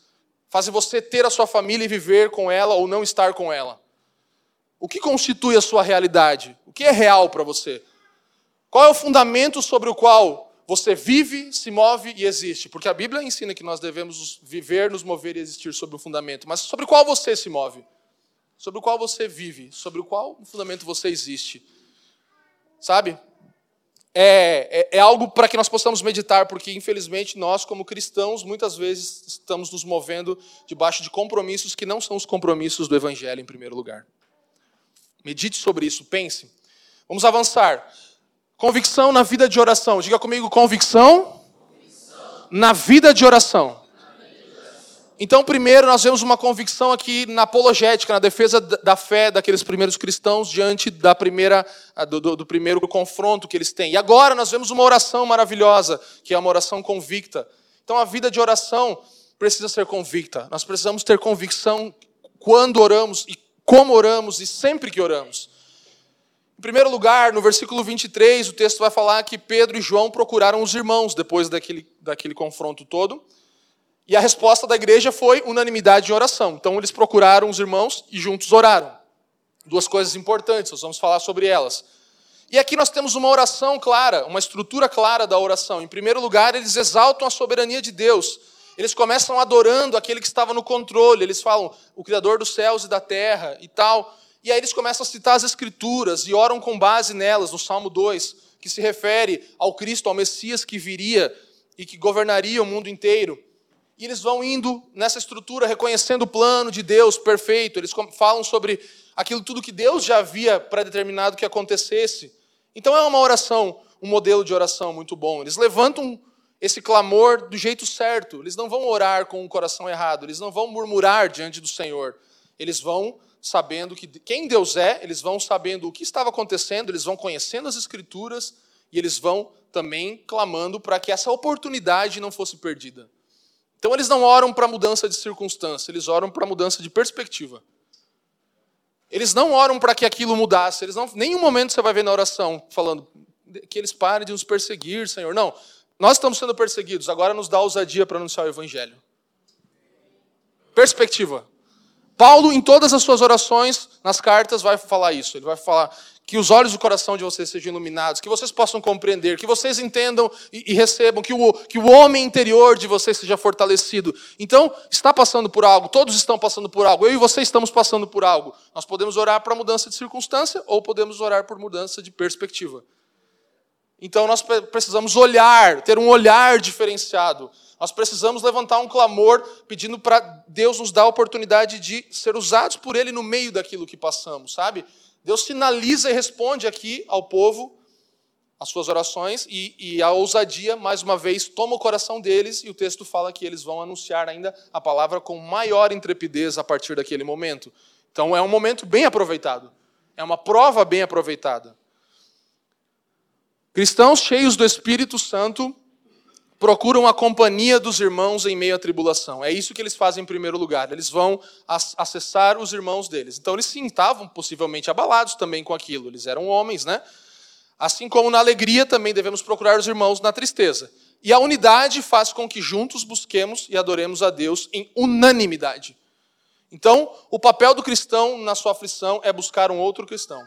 Fazem você ter a sua família e viver com ela ou não estar com ela? O que constitui a sua realidade? O que é real para você? Qual é o fundamento sobre o qual você vive, se move e existe? Porque a Bíblia ensina que nós devemos viver, nos mover e existir sobre o fundamento, mas sobre qual você se move? Sobre o qual você vive, sobre o qual fundamento você existe. Sabe? É, é, é algo para que nós possamos meditar, porque infelizmente nós, como cristãos, muitas vezes estamos nos movendo debaixo de compromissos que não são os compromissos do Evangelho, em primeiro lugar. Medite sobre isso, pense. Vamos avançar. Convicção na vida de oração. Diga comigo, convicção, convicção. na vida de oração. Então, primeiro, nós vemos uma convicção aqui na apologética, na defesa da fé daqueles primeiros cristãos diante da primeira, do, do, do, primeiro confronto que eles têm. E agora nós vemos uma oração maravilhosa, que é uma oração convicta. Então, a vida de oração precisa ser convicta. Nós precisamos ter convicção quando oramos e como oramos e sempre que oramos. Em primeiro lugar, no versículo 23, o texto vai falar que Pedro e João procuraram os irmãos depois daquele, daquele confronto todo. E a resposta da igreja foi unanimidade em oração. Então eles procuraram os irmãos e juntos oraram. Duas coisas importantes, nós vamos falar sobre elas. E aqui nós temos uma oração clara, uma estrutura clara da oração. Em primeiro lugar, eles exaltam a soberania de Deus. Eles começam adorando aquele que estava no controle. Eles falam, o Criador dos céus e da terra e tal. E aí eles começam a citar as Escrituras e oram com base nelas, no Salmo 2. que se refere ao Cristo, ao Messias que viria e que governaria o mundo inteiro. E eles vão indo nessa estrutura, reconhecendo o plano de Deus perfeito. Eles falam sobre aquilo tudo que Deus já havia predeterminado que acontecesse. Então é uma oração, um modelo de oração muito bom. Eles levantam esse clamor do jeito certo. Eles não vão orar com o coração errado. Eles não vão murmurar diante do Senhor. Eles vão sabendo que quem Deus é, eles vão sabendo o que estava acontecendo, eles vão conhecendo as Escrituras e eles vão também clamando para que essa oportunidade não fosse perdida. Então eles não oram para mudança de circunstância, eles oram para mudança de perspectiva. Eles não oram para que aquilo mudasse, eles não, nenhum momento você vai ver na oração falando que eles parem de nos perseguir, Senhor. Não, nós estamos sendo perseguidos, agora nos dá ousadia para anunciar o Evangelho. Perspectiva. Paulo, em todas as suas orações, nas cartas, vai falar isso. Ele vai falar: que os olhos do coração de vocês sejam iluminados, que vocês possam compreender, que vocês entendam e, e, recebam, que o, que o homem interior de vocês seja fortalecido. Então, está passando por algo, todos estão passando por algo, eu e você estamos passando por algo. Nós podemos orar para mudança de circunstância ou podemos orar por mudança de perspectiva. Então, nós precisamos olhar, ter um olhar diferenciado. Nós precisamos levantar um clamor pedindo para Deus nos dar a oportunidade de ser usados por Ele no meio daquilo que passamos, sabe? Deus sinaliza e responde aqui ao povo as suas orações e, e, a ousadia, mais uma vez, toma o coração deles e o texto fala que eles vão anunciar ainda a palavra com maior intrepidez a partir daquele momento. Então é um momento bem aproveitado, é uma prova bem aproveitada. Cristãos cheios do Espírito Santo procuram a companhia dos irmãos em meio à tribulação. É isso que eles fazem em primeiro lugar. Eles vão acessar os irmãos deles. Então eles sim estavam possivelmente abalados também com aquilo. Eles eram homens, né? Assim como na alegria também devemos procurar os irmãos na tristeza. E a unidade faz com que juntos busquemos e adoremos a Deus em unanimidade. Então, o papel do cristão na sua aflição é buscar um outro cristão.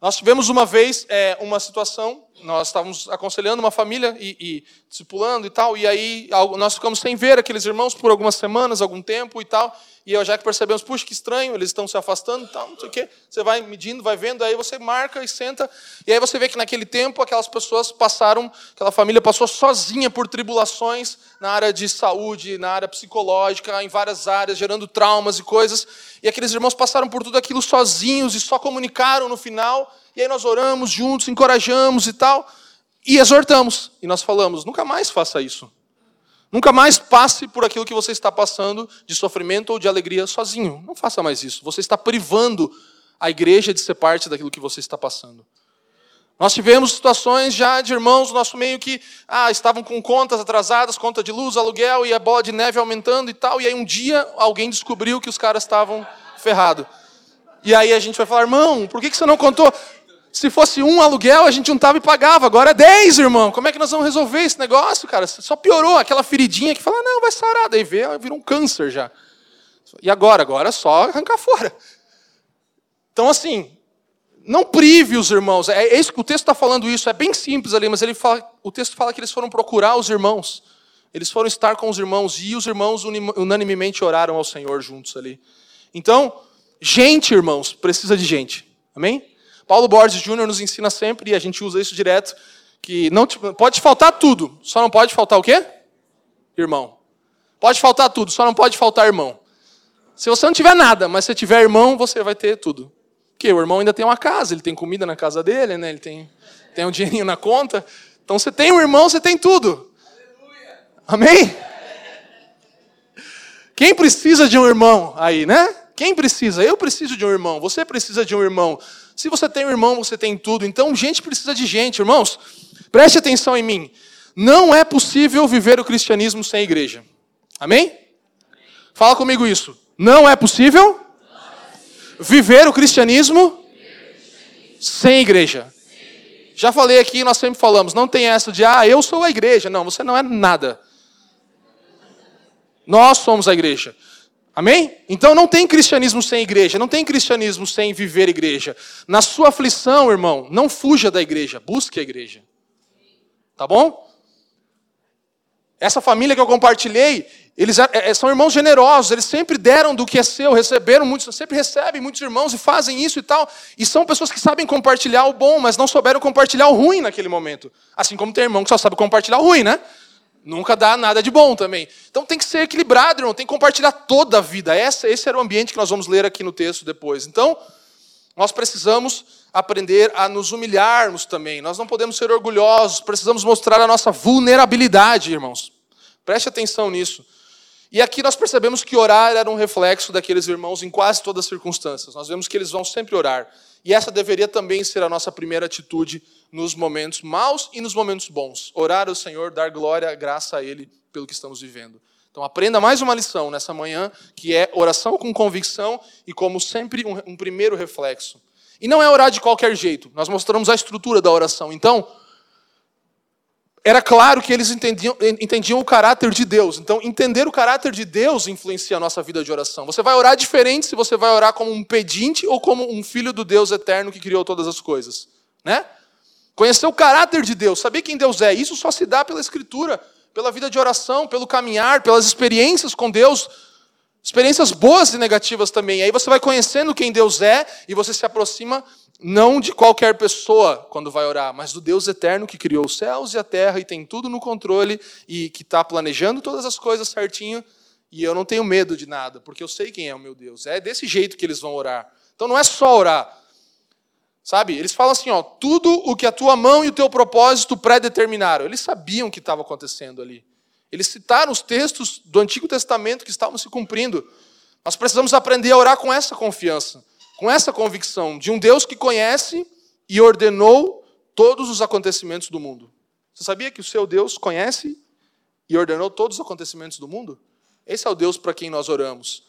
Nós tivemos uma vez é, uma situação, nós estávamos aconselhando uma família e, e discipulando e tal, e aí nós ficamos sem ver aqueles irmãos por algumas semanas, algum tempo e tal, e eu já que percebemos, puxa, que estranho, eles estão se afastando e tal, não sei o quê. Você vai medindo, vai vendo, aí você marca e senta, e aí você vê que naquele tempo aquelas pessoas passaram, aquela família passou sozinha por tribulações na área de saúde, na área psicológica, em várias áreas, gerando traumas e coisas, e aqueles irmãos passaram por tudo aquilo sozinhos e só comunicaram no final, e aí nós oramos juntos, encorajamos e tal, e exortamos, e nós falamos: nunca mais faça isso. Nunca mais passe por aquilo que você está passando de sofrimento ou de alegria sozinho. Não faça mais isso. Você está privando a igreja de ser parte daquilo que você está passando. Nós tivemos situações já de irmãos do nosso meio que ah, estavam com contas atrasadas, conta de luz, aluguel e a bola de neve aumentando e tal. E aí um dia alguém descobriu que os caras estavam ferrados. E aí a gente vai falar, irmão, por que você não contou? Se fosse um aluguel, a gente juntava e pagava. Agora é dez, irmão. Como é que nós vamos resolver esse negócio, cara? Só piorou aquela feridinha que fala, não, vai sarar. Daí vê, virou um câncer já. E agora? Agora é só arrancar fora. Então, assim, não prive os irmãos. É, é isso que o texto está falando isso. É bem simples ali, mas ele fala, o texto fala que eles foram procurar os irmãos. Eles foram estar com os irmãos e os irmãos unanimemente oraram ao Senhor juntos ali. Então, gente, irmãos, precisa de gente. Amém? Paulo Borges Jr. nos ensina sempre, e a gente usa isso direto, que não pode faltar tudo, só não pode faltar o quê? Irmão. Pode faltar tudo, só não pode faltar irmão. Se você não tiver nada, mas se tiver irmão, você vai ter tudo. Porque o irmão ainda tem uma casa, ele tem comida na casa dele, né? ele tem, tem um dinheirinho na conta. Então você tem um irmão, você tem tudo. Amém? Quem precisa de um irmão aí, né? Quem precisa? Eu preciso de um irmão, você precisa de um irmão. Se você tem um irmão, você tem tudo. Então, gente precisa de gente, irmãos. Preste atenção em mim. Não é possível viver o cristianismo sem igreja. Amém? Fala comigo isso. Não é possível viver o cristianismo sem igreja. Já falei aqui, nós sempre falamos, não tem essa de, ah, eu sou a igreja. Não, você não é nada. Nós somos a igreja. Amém? Então não tem cristianismo sem igreja, não tem cristianismo sem viver igreja. Na sua aflição, irmão, não fuja da igreja, busque a igreja. Tá bom? Essa família que eu compartilhei, eles é, é, são irmãos generosos, eles sempre deram do que é seu, receberam muitos, sempre recebem muitos irmãos e fazem isso e tal. E são pessoas que sabem compartilhar o bom, mas não souberam compartilhar o ruim naquele momento. Assim como tem irmão que só sabe compartilhar o ruim, né? Nunca dá nada de bom também. Então tem que ser equilibrado, irmão, tem que compartilhar toda a vida. Essa, esse era o ambiente que nós vamos ler aqui no texto depois. Então, nós precisamos aprender a nos humilharmos também. Nós não podemos ser orgulhosos, precisamos mostrar a nossa vulnerabilidade, irmãos. Preste atenção nisso. E aqui nós percebemos que orar era um reflexo daqueles irmãos em quase todas as circunstâncias. Nós vemos que eles vão sempre orar. E essa deveria também ser a nossa primeira atitude nos momentos maus e nos momentos bons. Orar ao Senhor, dar glória, graça a Ele pelo que estamos vivendo. Então aprenda mais uma lição nessa manhã, que é oração com convicção e, como sempre, um, um primeiro reflexo. E não é orar de qualquer jeito. Nós mostramos a estrutura da oração. Então, era claro que eles entendiam, entendiam o caráter de Deus. Então, entender o caráter de Deus influencia a nossa vida de oração. Você vai orar diferente se você vai orar como um pedinte ou como um filho do Deus eterno que criou todas as coisas. Né? Conhecer o caráter de Deus, saber quem Deus é, isso só se dá pela Escritura, pela vida de oração, pelo caminhar, pelas experiências com Deus, experiências boas e negativas também. Aí você vai conhecendo quem Deus é e você se aproxima não de qualquer pessoa quando vai orar, mas do Deus eterno que criou os céus e a terra e tem tudo no controle e que está planejando todas as coisas certinho. E eu não tenho medo de nada, porque eu sei quem é o meu Deus. É desse jeito que eles vão orar. Então não é só orar. Sabe? Eles falam assim, ó, tudo o que a tua mão e o teu propósito predeterminaram. Eles sabiam o que estava acontecendo ali. Eles citaram os textos do Antigo Testamento que estavam se cumprindo. Nós precisamos aprender a orar com essa confiança com essa convicção de um Deus que conhece e ordenou todos os acontecimentos do mundo. Você sabia que o seu Deus conhece e ordenou todos os acontecimentos do mundo? Esse é o Deus para quem nós oramos.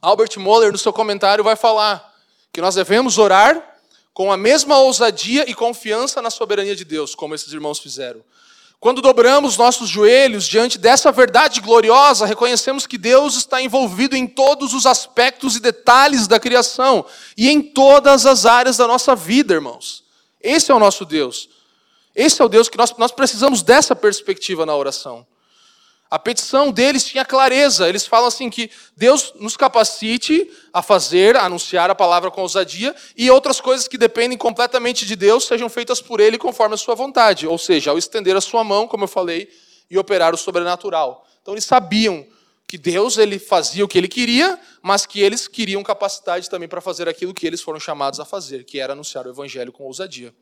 Albert Moller, no seu comentário, vai falar que nós devemos orar com a mesma ousadia e confiança na soberania de Deus, como esses irmãos fizeram. Quando dobramos nossos joelhos diante dessa verdade gloriosa, reconhecemos que Deus está envolvido em todos os aspectos e detalhes da criação e em todas as áreas da nossa vida, irmãos. Esse é o nosso Deus. Esse é o Deus que nós, nós precisamos dessa perspectiva na oração. A petição deles tinha clareza. Eles falam assim que Deus nos capacite a fazer, a anunciar a palavra com ousadia e outras coisas que dependem completamente de Deus sejam feitas por Ele conforme a sua vontade. Ou seja, ao estender a sua mão, como eu falei, e operar o sobrenatural. Então eles sabiam que Deus ele fazia o que ele queria, mas que eles queriam capacidade também para fazer aquilo que eles foram chamados a fazer, que era anunciar o evangelho com ousadia.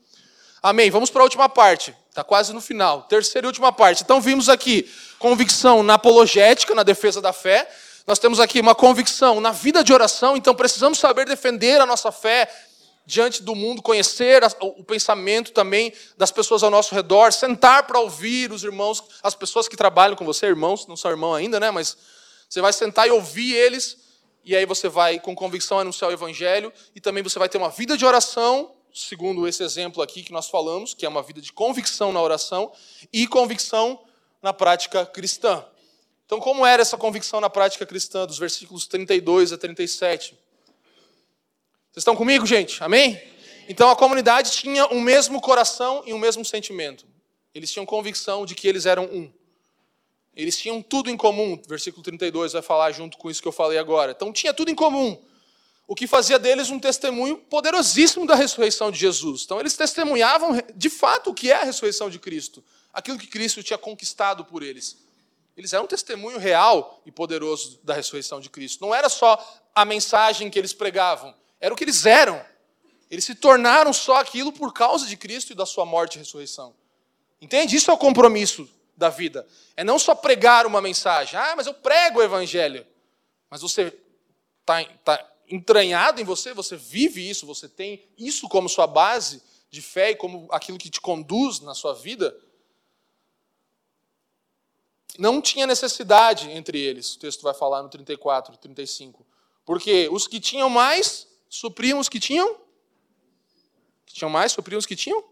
Amém. Vamos para a última parte. Está quase no final. Terceira e última parte. Então vimos aqui convicção na apologética, na defesa da fé. Nós temos aqui uma convicção na vida de oração, então precisamos saber defender a nossa fé diante do mundo, conhecer o pensamento também das pessoas ao nosso redor, sentar para ouvir os irmãos, as pessoas que trabalham com você, irmãos, não são irmão ainda, né? Mas você vai sentar e ouvir eles, e aí você vai com convicção anunciar o evangelho, e também você vai ter uma vida de oração segundo esse exemplo aqui que nós falamos, que é uma vida de convicção na oração e convicção na prática cristã. Então, como era essa convicção na prática cristã, dos versículos 32 a 37? Vocês estão comigo, gente? Amém? Então, a comunidade tinha o mesmo coração e o mesmo sentimento. Eles tinham convicção de que eles eram um. Eles tinham tudo em comum. Versículo 32 vai falar junto com isso que eu falei agora. Então, tinha tudo em comum o que fazia deles um testemunho poderosíssimo da ressurreição de Jesus. Então, eles testemunhavam de fato o que é a ressurreição de Cristo, aquilo que Cristo tinha conquistado por eles. Eles eram um testemunho real e poderoso da ressurreição de Cristo. Não era só a mensagem que eles pregavam, era o que eles eram. Eles se tornaram só aquilo por causa de Cristo e da sua morte e ressurreição. Entende? Isso é o compromisso da vida. É não só pregar uma mensagem. Ah, mas eu prego o evangelho. Mas você está tá entranhado em você, você vive isso, você tem isso como sua base de fé e como aquilo que te conduz na sua vida, não tinha necessidade entre eles. O texto vai falar no 34, 35. Porque os que tinham mais supriam os que tinham que tinham mais supriam os que tinham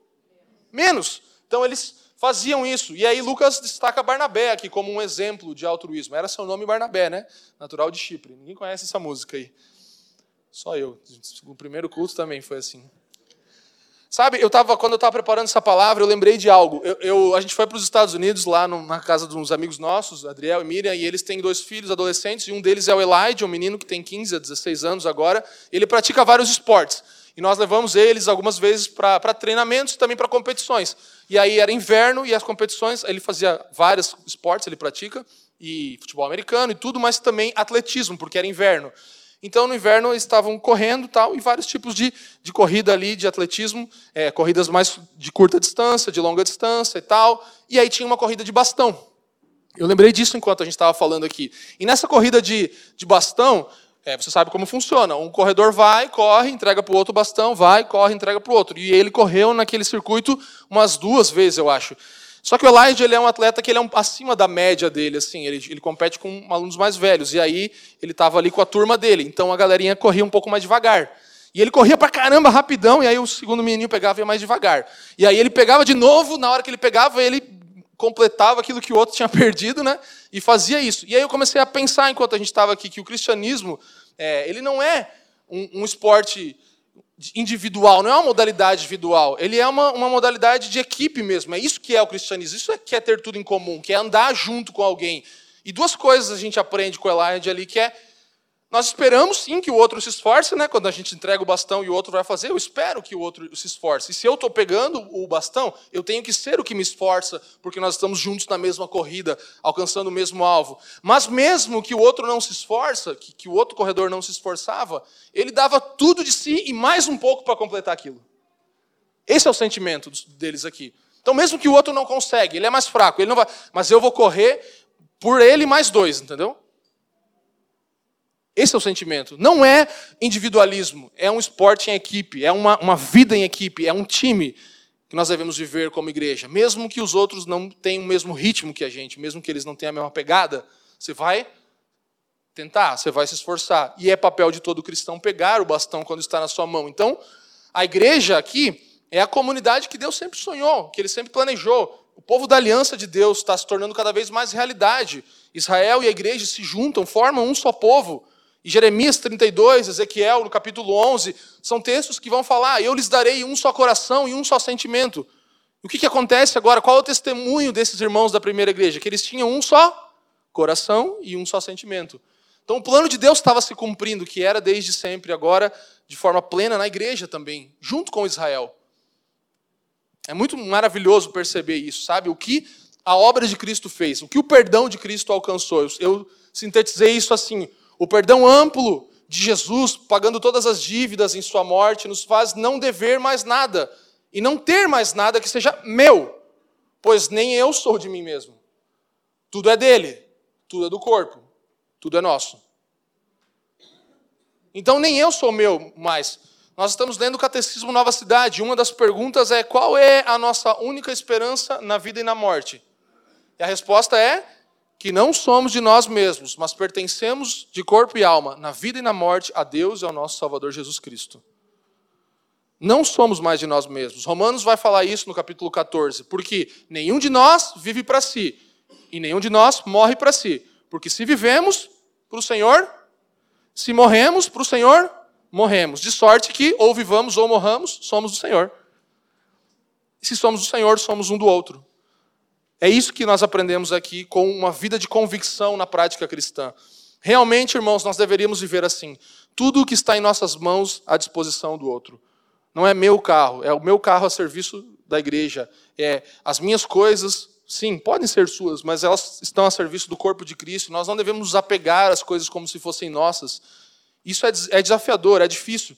menos. Então eles faziam isso. E aí Lucas destaca Barnabé aqui como um exemplo de altruísmo. Era seu nome Barnabé, né? Natural de Chipre. Ninguém conhece essa música aí. Só eu. O primeiro culto também foi assim. Sabe, eu tava, quando eu estava preparando essa palavra, eu lembrei de algo. Eu, eu a gente foi para os Estados Unidos, lá no, na casa de uns amigos nossos, Adriel e Miriam, e eles têm dois filhos adolescentes, e um deles é o Elijah, um menino que tem 15 a 16 anos agora. Ele pratica vários esportes. E nós levamos eles algumas vezes para treinamentos e também para competições. E aí era inverno e as competições, ele fazia vários esportes, ele pratica, e futebol americano e tudo, mas também atletismo, porque era inverno. Então, no inverno, eles estavam correndo tal, e vários tipos de, de corrida ali, de atletismo, é, corridas mais de curta distância, de longa distância e tal. E aí tinha uma corrida de bastão. Eu lembrei disso enquanto a gente estava falando aqui. E nessa corrida de, de bastão, é, você sabe como funciona. Um corredor vai, corre, entrega para o outro bastão, vai, corre, entrega para o outro. E ele correu naquele circuito umas duas vezes, eu acho. Só que o Elijah ele é um atleta que ele é um, acima da média dele, assim, ele, ele compete com alunos mais velhos, e aí ele estava ali com a turma dele, então a galerinha corria um pouco mais devagar. E ele corria pra caramba rapidão, e aí o segundo menino pegava e ia mais devagar. E aí ele pegava de novo, na hora que ele pegava, ele completava aquilo que o outro tinha perdido, né? E fazia isso. E aí eu comecei a pensar, enquanto a gente estava aqui, que o cristianismo, é, ele não é um, um esporte individual, não é uma modalidade individual, ele é uma, uma modalidade de equipe mesmo. É isso que é o cristianismo, isso é que é ter tudo em comum, que é andar junto com alguém. E duas coisas a gente aprende com o Elijah ali, que é nós esperamos sim que o outro se esforce, né? Quando a gente entrega o bastão e o outro vai fazer, eu espero que o outro se esforce. E se eu estou pegando o bastão, eu tenho que ser o que me esforça, porque nós estamos juntos na mesma corrida, alcançando o mesmo alvo. Mas mesmo que o outro não se esforça, que, que o outro corredor não se esforçava, ele dava tudo de si e mais um pouco para completar aquilo. Esse é o sentimento deles aqui. Então, mesmo que o outro não consegue, ele é mais fraco, ele não vai, mas eu vou correr por ele mais dois, entendeu? Esse é o sentimento. Não é individualismo, é um esporte em equipe, é uma, uma vida em equipe, é um time que nós devemos viver como igreja. Mesmo que os outros não tenham o mesmo ritmo que a gente, mesmo que eles não tenham a mesma pegada, você vai tentar, você vai se esforçar. E é papel de todo cristão pegar o bastão quando está na sua mão. Então, a igreja aqui é a comunidade que Deus sempre sonhou, que ele sempre planejou. O povo da aliança de Deus está se tornando cada vez mais realidade. Israel e a igreja se juntam, formam um só povo. E Jeremias 32, Ezequiel, no capítulo 11, são textos que vão falar: Eu lhes darei um só coração e um só sentimento. O que, que acontece agora? Qual é o testemunho desses irmãos da primeira igreja? Que eles tinham um só coração e um só sentimento. Então o plano de Deus estava se cumprindo, que era desde sempre, agora de forma plena na igreja também, junto com Israel. É muito maravilhoso perceber isso, sabe? O que a obra de Cristo fez, o que o perdão de Cristo alcançou. Eu sintetizei isso assim: o perdão amplo de Jesus, pagando todas as dívidas em sua morte, nos faz não dever mais nada e não ter mais nada que seja meu, pois nem eu sou de mim mesmo. Tudo é dele, tudo é do corpo, tudo é nosso. Então nem eu sou meu mais. Nós estamos lendo o Catecismo Nova Cidade. Uma das perguntas é: qual é a nossa única esperança na vida e na morte? E a resposta é que não somos de nós mesmos, mas pertencemos de corpo e alma, na vida e na morte, a Deus e ao nosso Salvador Jesus Cristo. Não somos mais de nós mesmos. Romanos vai falar isso no capítulo 14, porque nenhum de nós vive para si, e nenhum de nós morre para si. Porque se vivemos para o Senhor, se morremos para o Senhor, morremos. De sorte que, ou vivamos ou morramos, somos do Senhor. E se somos do Senhor, somos um do outro. É isso que nós aprendemos aqui com uma vida de convicção na prática cristã. Realmente, irmãos, nós deveríamos viver assim. Tudo o que está em nossas mãos à disposição do outro. Não é meu carro, é o meu carro a serviço da igreja. É as minhas coisas, sim, podem ser suas, mas elas estão a serviço do corpo de Cristo. Nós não devemos nos apegar às coisas como se fossem nossas. Isso é, é desafiador, é difícil.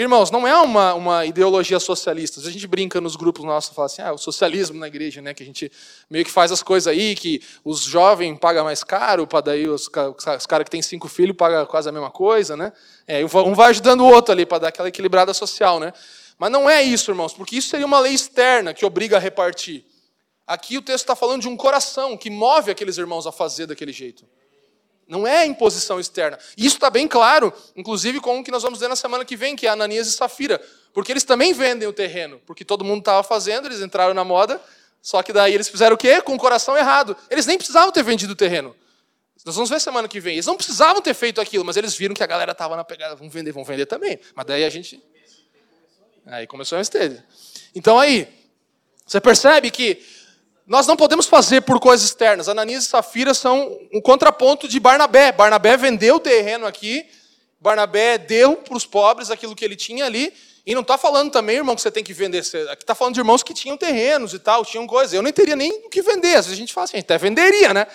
Irmãos, não é uma, uma ideologia socialista. A gente brinca nos grupos nossos, fala assim, ah, o socialismo na igreja, né, que a gente meio que faz as coisas aí, que os jovens pagam mais caro, para daí os, os caras que têm cinco filhos pagam quase a mesma coisa, né? É, um vai ajudando o outro ali para dar aquela equilibrada social, né? Mas não é isso, irmãos, porque isso seria uma lei externa que obriga a repartir. Aqui o texto está falando de um coração que move aqueles irmãos a fazer daquele jeito. Não é imposição externa. Isso está bem claro, inclusive com o que nós vamos ver na semana que vem, que é Ananias e Safira. Porque eles também vendem o terreno. Porque todo mundo estava fazendo, eles entraram na moda, só que daí eles fizeram o quê? Com o coração errado. Eles nem precisavam ter vendido o terreno. Nós vamos ver semana que vem. Eles não precisavam ter feito aquilo, mas eles viram que a galera estava na pegada. Vamos vender, vamos vender também. Mas daí a gente. Aí começou a esteira. Então aí, você percebe que nós não podemos fazer por coisas externas. Ananias e Safira são um contraponto de Barnabé. Barnabé vendeu o terreno aqui, Barnabé deu para os pobres aquilo que ele tinha ali, e não está falando também, irmão, que você tem que vender. Aqui está falando de irmãos que tinham terrenos e tal, tinham coisas. Eu nem teria nem o que vender. Às vezes a gente fala assim, até venderia, né?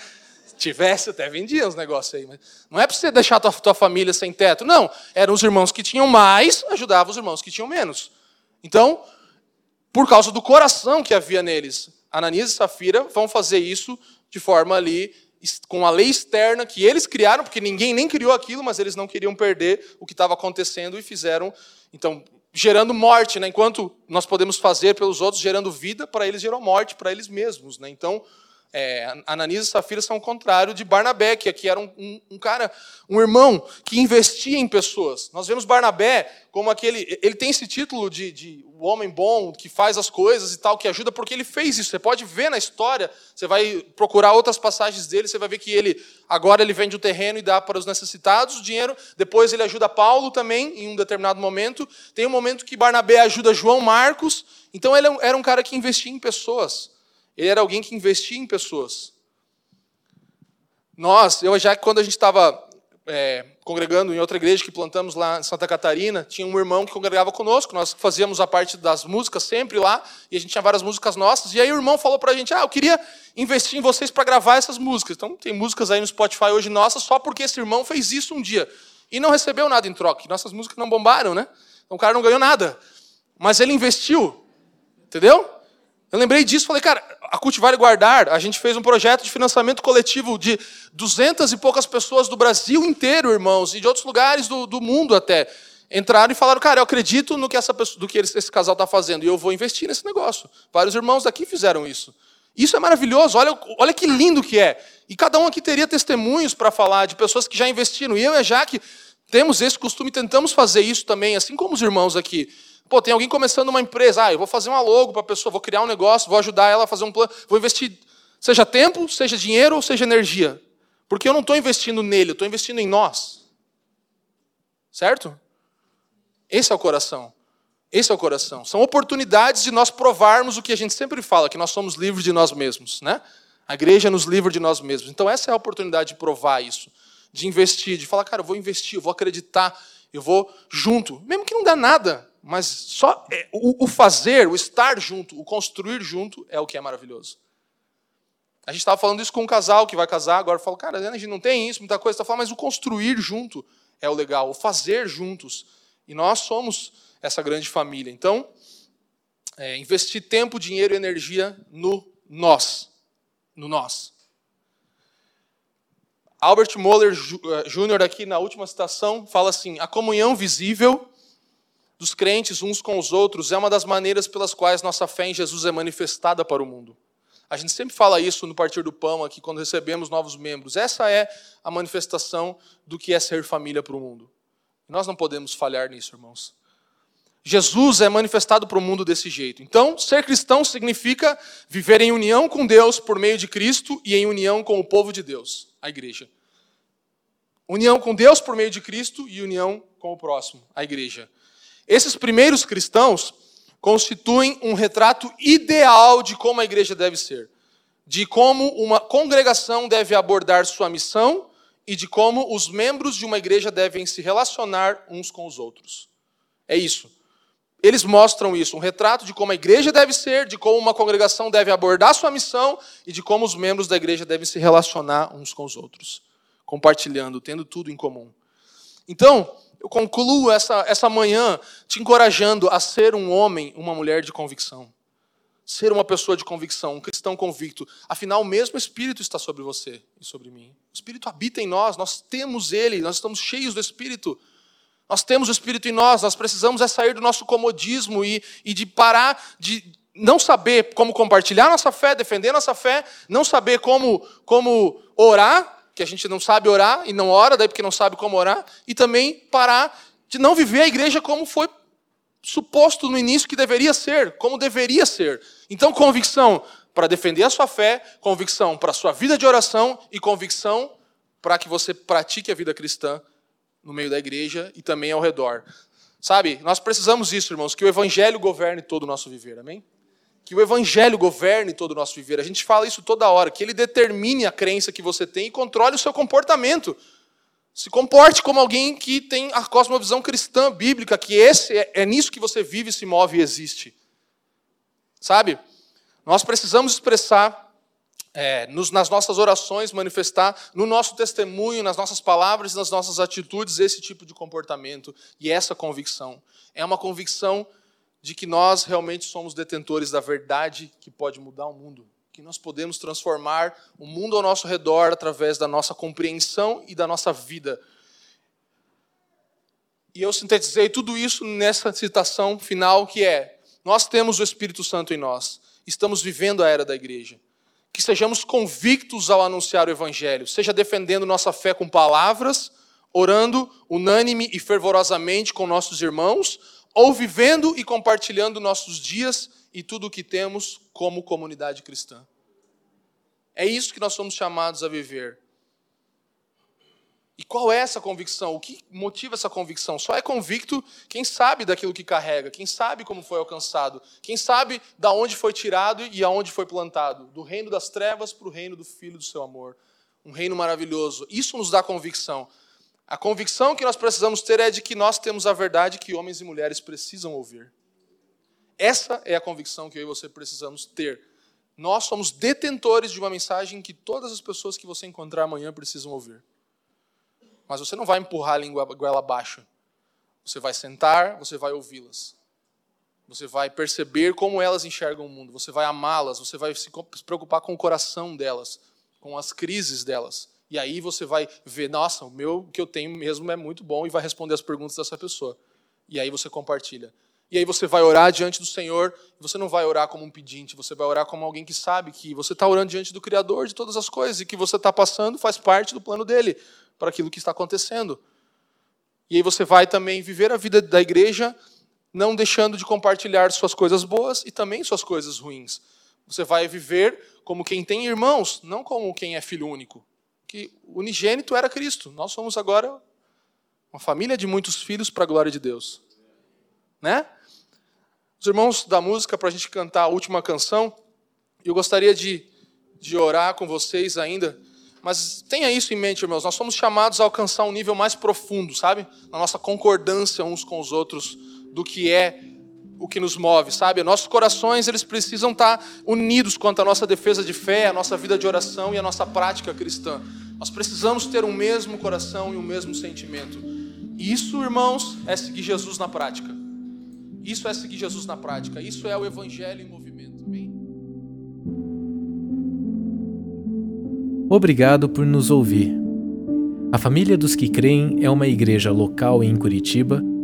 Se tivesse, até vendia os negócios aí. Mas não é para você deixar a tua, tua família sem teto. Não. Eram os irmãos que tinham mais, ajudavam os irmãos que tinham menos. Então, por causa do coração que havia neles, Ananias e Safira vão fazer isso de forma ali com a lei externa que eles criaram, porque ninguém nem criou aquilo, mas eles não queriam perder o que estava acontecendo e fizeram. Então, gerando morte, né? enquanto nós podemos fazer pelos outros, gerando vida, para eles gerou morte para eles mesmos. Né? Então, é, Ananias e Safira são o contrário de Barnabé, que aqui era um, um, um, cara, um irmão que investia em pessoas. Nós vemos Barnabé como aquele. Ele tem esse título de, de o homem bom, que faz as coisas e tal, que ajuda, porque ele fez isso. Você pode ver na história, você vai procurar outras passagens dele, você vai ver que ele, agora ele vende o terreno e dá para os necessitados o dinheiro, depois ele ajuda Paulo também, em um determinado momento. Tem um momento que Barnabé ajuda João Marcos. Então ele era um cara que investia em pessoas. Ele era alguém que investia em pessoas. Nós, eu já quando a gente estava é, congregando em outra igreja que plantamos lá em Santa Catarina, tinha um irmão que congregava conosco, nós fazíamos a parte das músicas sempre lá, e a gente tinha várias músicas nossas, e aí o irmão falou para a gente, ah, eu queria investir em vocês para gravar essas músicas. Então tem músicas aí no Spotify hoje nossas, só porque esse irmão fez isso um dia. E não recebeu nada em troca, nossas músicas não bombaram, né? Então o cara não ganhou nada. Mas ele investiu, entendeu? Eu lembrei disso, falei, cara, a Cultivar e Guardar, a gente fez um projeto de financiamento coletivo de duzentas e poucas pessoas do Brasil inteiro, irmãos, e de outros lugares do, do mundo até. Entraram e falaram, cara, eu acredito no que essa pessoa, do que esse casal está fazendo, e eu vou investir nesse negócio. Vários irmãos daqui fizeram isso. Isso é maravilhoso, olha, olha que lindo que é. E cada um aqui teria testemunhos para falar de pessoas que já investiram. E eu e a Jaque temos esse costume, tentamos fazer isso também, assim como os irmãos aqui. Pô, tem alguém começando uma empresa, ah, eu vou fazer uma logo para a pessoa, vou criar um negócio, vou ajudar ela a fazer um plano, vou investir, seja tempo, seja dinheiro ou seja energia. Porque eu não estou investindo nele, eu estou investindo em nós. Certo? Esse é o coração. Esse é o coração. São oportunidades de nós provarmos o que a gente sempre fala, que nós somos livres de nós mesmos, né? A igreja nos livra de nós mesmos. Então essa é a oportunidade de provar isso, de investir, de falar, cara, eu vou investir, eu vou acreditar, eu vou junto, mesmo que não dá nada, mas só é, o, o fazer, o estar junto, o construir junto é o que é maravilhoso. A gente estava falando isso com um casal que vai casar, agora fala, cara, a gente não tem isso, muita coisa, está falando, mas o construir junto é o legal, o fazer juntos. E nós somos essa grande família. Então, é, investir tempo, dinheiro e energia no nós. No nós. Albert Moller Jr., eh, aqui na última citação, fala assim: a comunhão visível dos crentes uns com os outros é uma das maneiras pelas quais nossa fé em Jesus é manifestada para o mundo. A gente sempre fala isso no Partir do Pão aqui, quando recebemos novos membros. Essa é a manifestação do que é ser família para o mundo. Nós não podemos falhar nisso, irmãos. Jesus é manifestado para o mundo desse jeito. Então, ser cristão significa viver em união com Deus por meio de Cristo e em união com o povo de Deus, a igreja. União com Deus por meio de Cristo e união com o próximo, a igreja. Esses primeiros cristãos constituem um retrato ideal de como a igreja deve ser, de como uma congregação deve abordar sua missão e de como os membros de uma igreja devem se relacionar uns com os outros. É isso. Eles mostram isso, um retrato de como a igreja deve ser, de como uma congregação deve abordar sua missão e de como os membros da igreja devem se relacionar uns com os outros, compartilhando, tendo tudo em comum. Então, eu concluo essa, essa manhã te encorajando a ser um homem, uma mulher de convicção. Ser uma pessoa de convicção, um cristão convicto. Afinal, o mesmo Espírito está sobre você e sobre mim. O Espírito habita em nós, nós temos ele, nós estamos cheios do Espírito. Nós temos o Espírito em nós, nós precisamos é sair do nosso comodismo e, e de parar de não saber como compartilhar nossa fé, defender nossa fé, não saber como, como orar, que a gente não sabe orar e não ora, daí porque não sabe como orar, e também parar de não viver a igreja como foi suposto no início que deveria ser, como deveria ser. Então, convicção para defender a sua fé, convicção para a sua vida de oração e convicção para que você pratique a vida cristã no meio da igreja e também ao redor. Sabe, nós precisamos disso, irmãos, que o Evangelho governe todo o nosso viver, amém? Que o Evangelho governe todo o nosso viver. A gente fala isso toda hora, que ele determine a crença que você tem e controle o seu comportamento. Se comporte como alguém que tem a cosmovisão cristã bíblica, que esse é, é nisso que você vive, se move e existe. Sabe? Nós precisamos expressar é, nos, nas nossas orações, manifestar no nosso testemunho, nas nossas palavras nas nossas atitudes esse tipo de comportamento e essa convicção. É uma convicção de que nós realmente somos detentores da verdade que pode mudar o mundo, que nós podemos transformar o mundo ao nosso redor através da nossa compreensão e da nossa vida. E eu sintetizei tudo isso nessa citação final que é: nós temos o Espírito Santo em nós, estamos vivendo a era da igreja que sejamos convictos ao anunciar o Evangelho, seja defendendo nossa fé com palavras, orando unânime e fervorosamente com nossos irmãos, ou vivendo e compartilhando nossos dias e tudo o que temos como comunidade cristã. É isso que nós somos chamados a viver. E qual é essa convicção? O que motiva essa convicção? Só é convicto quem sabe daquilo que carrega, quem sabe como foi alcançado, quem sabe da onde foi tirado e aonde foi plantado, do reino das trevas para o reino do Filho do seu amor. Um reino maravilhoso. Isso nos dá convicção. A convicção que nós precisamos ter é de que nós temos a verdade que homens e mulheres precisam ouvir. Essa é a convicção que eu e você precisamos ter. Nós somos detentores de uma mensagem que todas as pessoas que você encontrar amanhã precisam ouvir. Mas você não vai empurrar a língua goela abaixo. Você vai sentar, você vai ouvi-las. Você vai perceber como elas enxergam o mundo. Você vai amá-las, você vai se preocupar com o coração delas, com as crises delas. E aí você vai ver, nossa, o meu que eu tenho mesmo é muito bom e vai responder as perguntas dessa pessoa. E aí você compartilha. E aí você vai orar diante do Senhor, você não vai orar como um pedinte, você vai orar como alguém que sabe que você está orando diante do Criador de todas as coisas e que você está passando faz parte do plano dele para aquilo que está acontecendo. E aí você vai também viver a vida da igreja, não deixando de compartilhar suas coisas boas e também suas coisas ruins. Você vai viver como quem tem irmãos, não como quem é filho único. Que o unigênito era Cristo. Nós somos agora uma família de muitos filhos para a glória de Deus. Né? Os irmãos da música, para a gente cantar a última canção, eu gostaria de, de orar com vocês ainda mas tenha isso em mente, irmãos. Nós somos chamados a alcançar um nível mais profundo, sabe? Na nossa concordância uns com os outros do que é o que nos move, sabe? Nossos corações, eles precisam estar unidos quanto à nossa defesa de fé, a nossa vida de oração e a nossa prática cristã. Nós precisamos ter um mesmo coração e um mesmo sentimento. E isso, irmãos, é seguir Jesus na prática. Isso é seguir Jesus na prática. Isso é o evangelho em movimento. Obrigado por nos ouvir. A Família dos que Creem é uma igreja local em Curitiba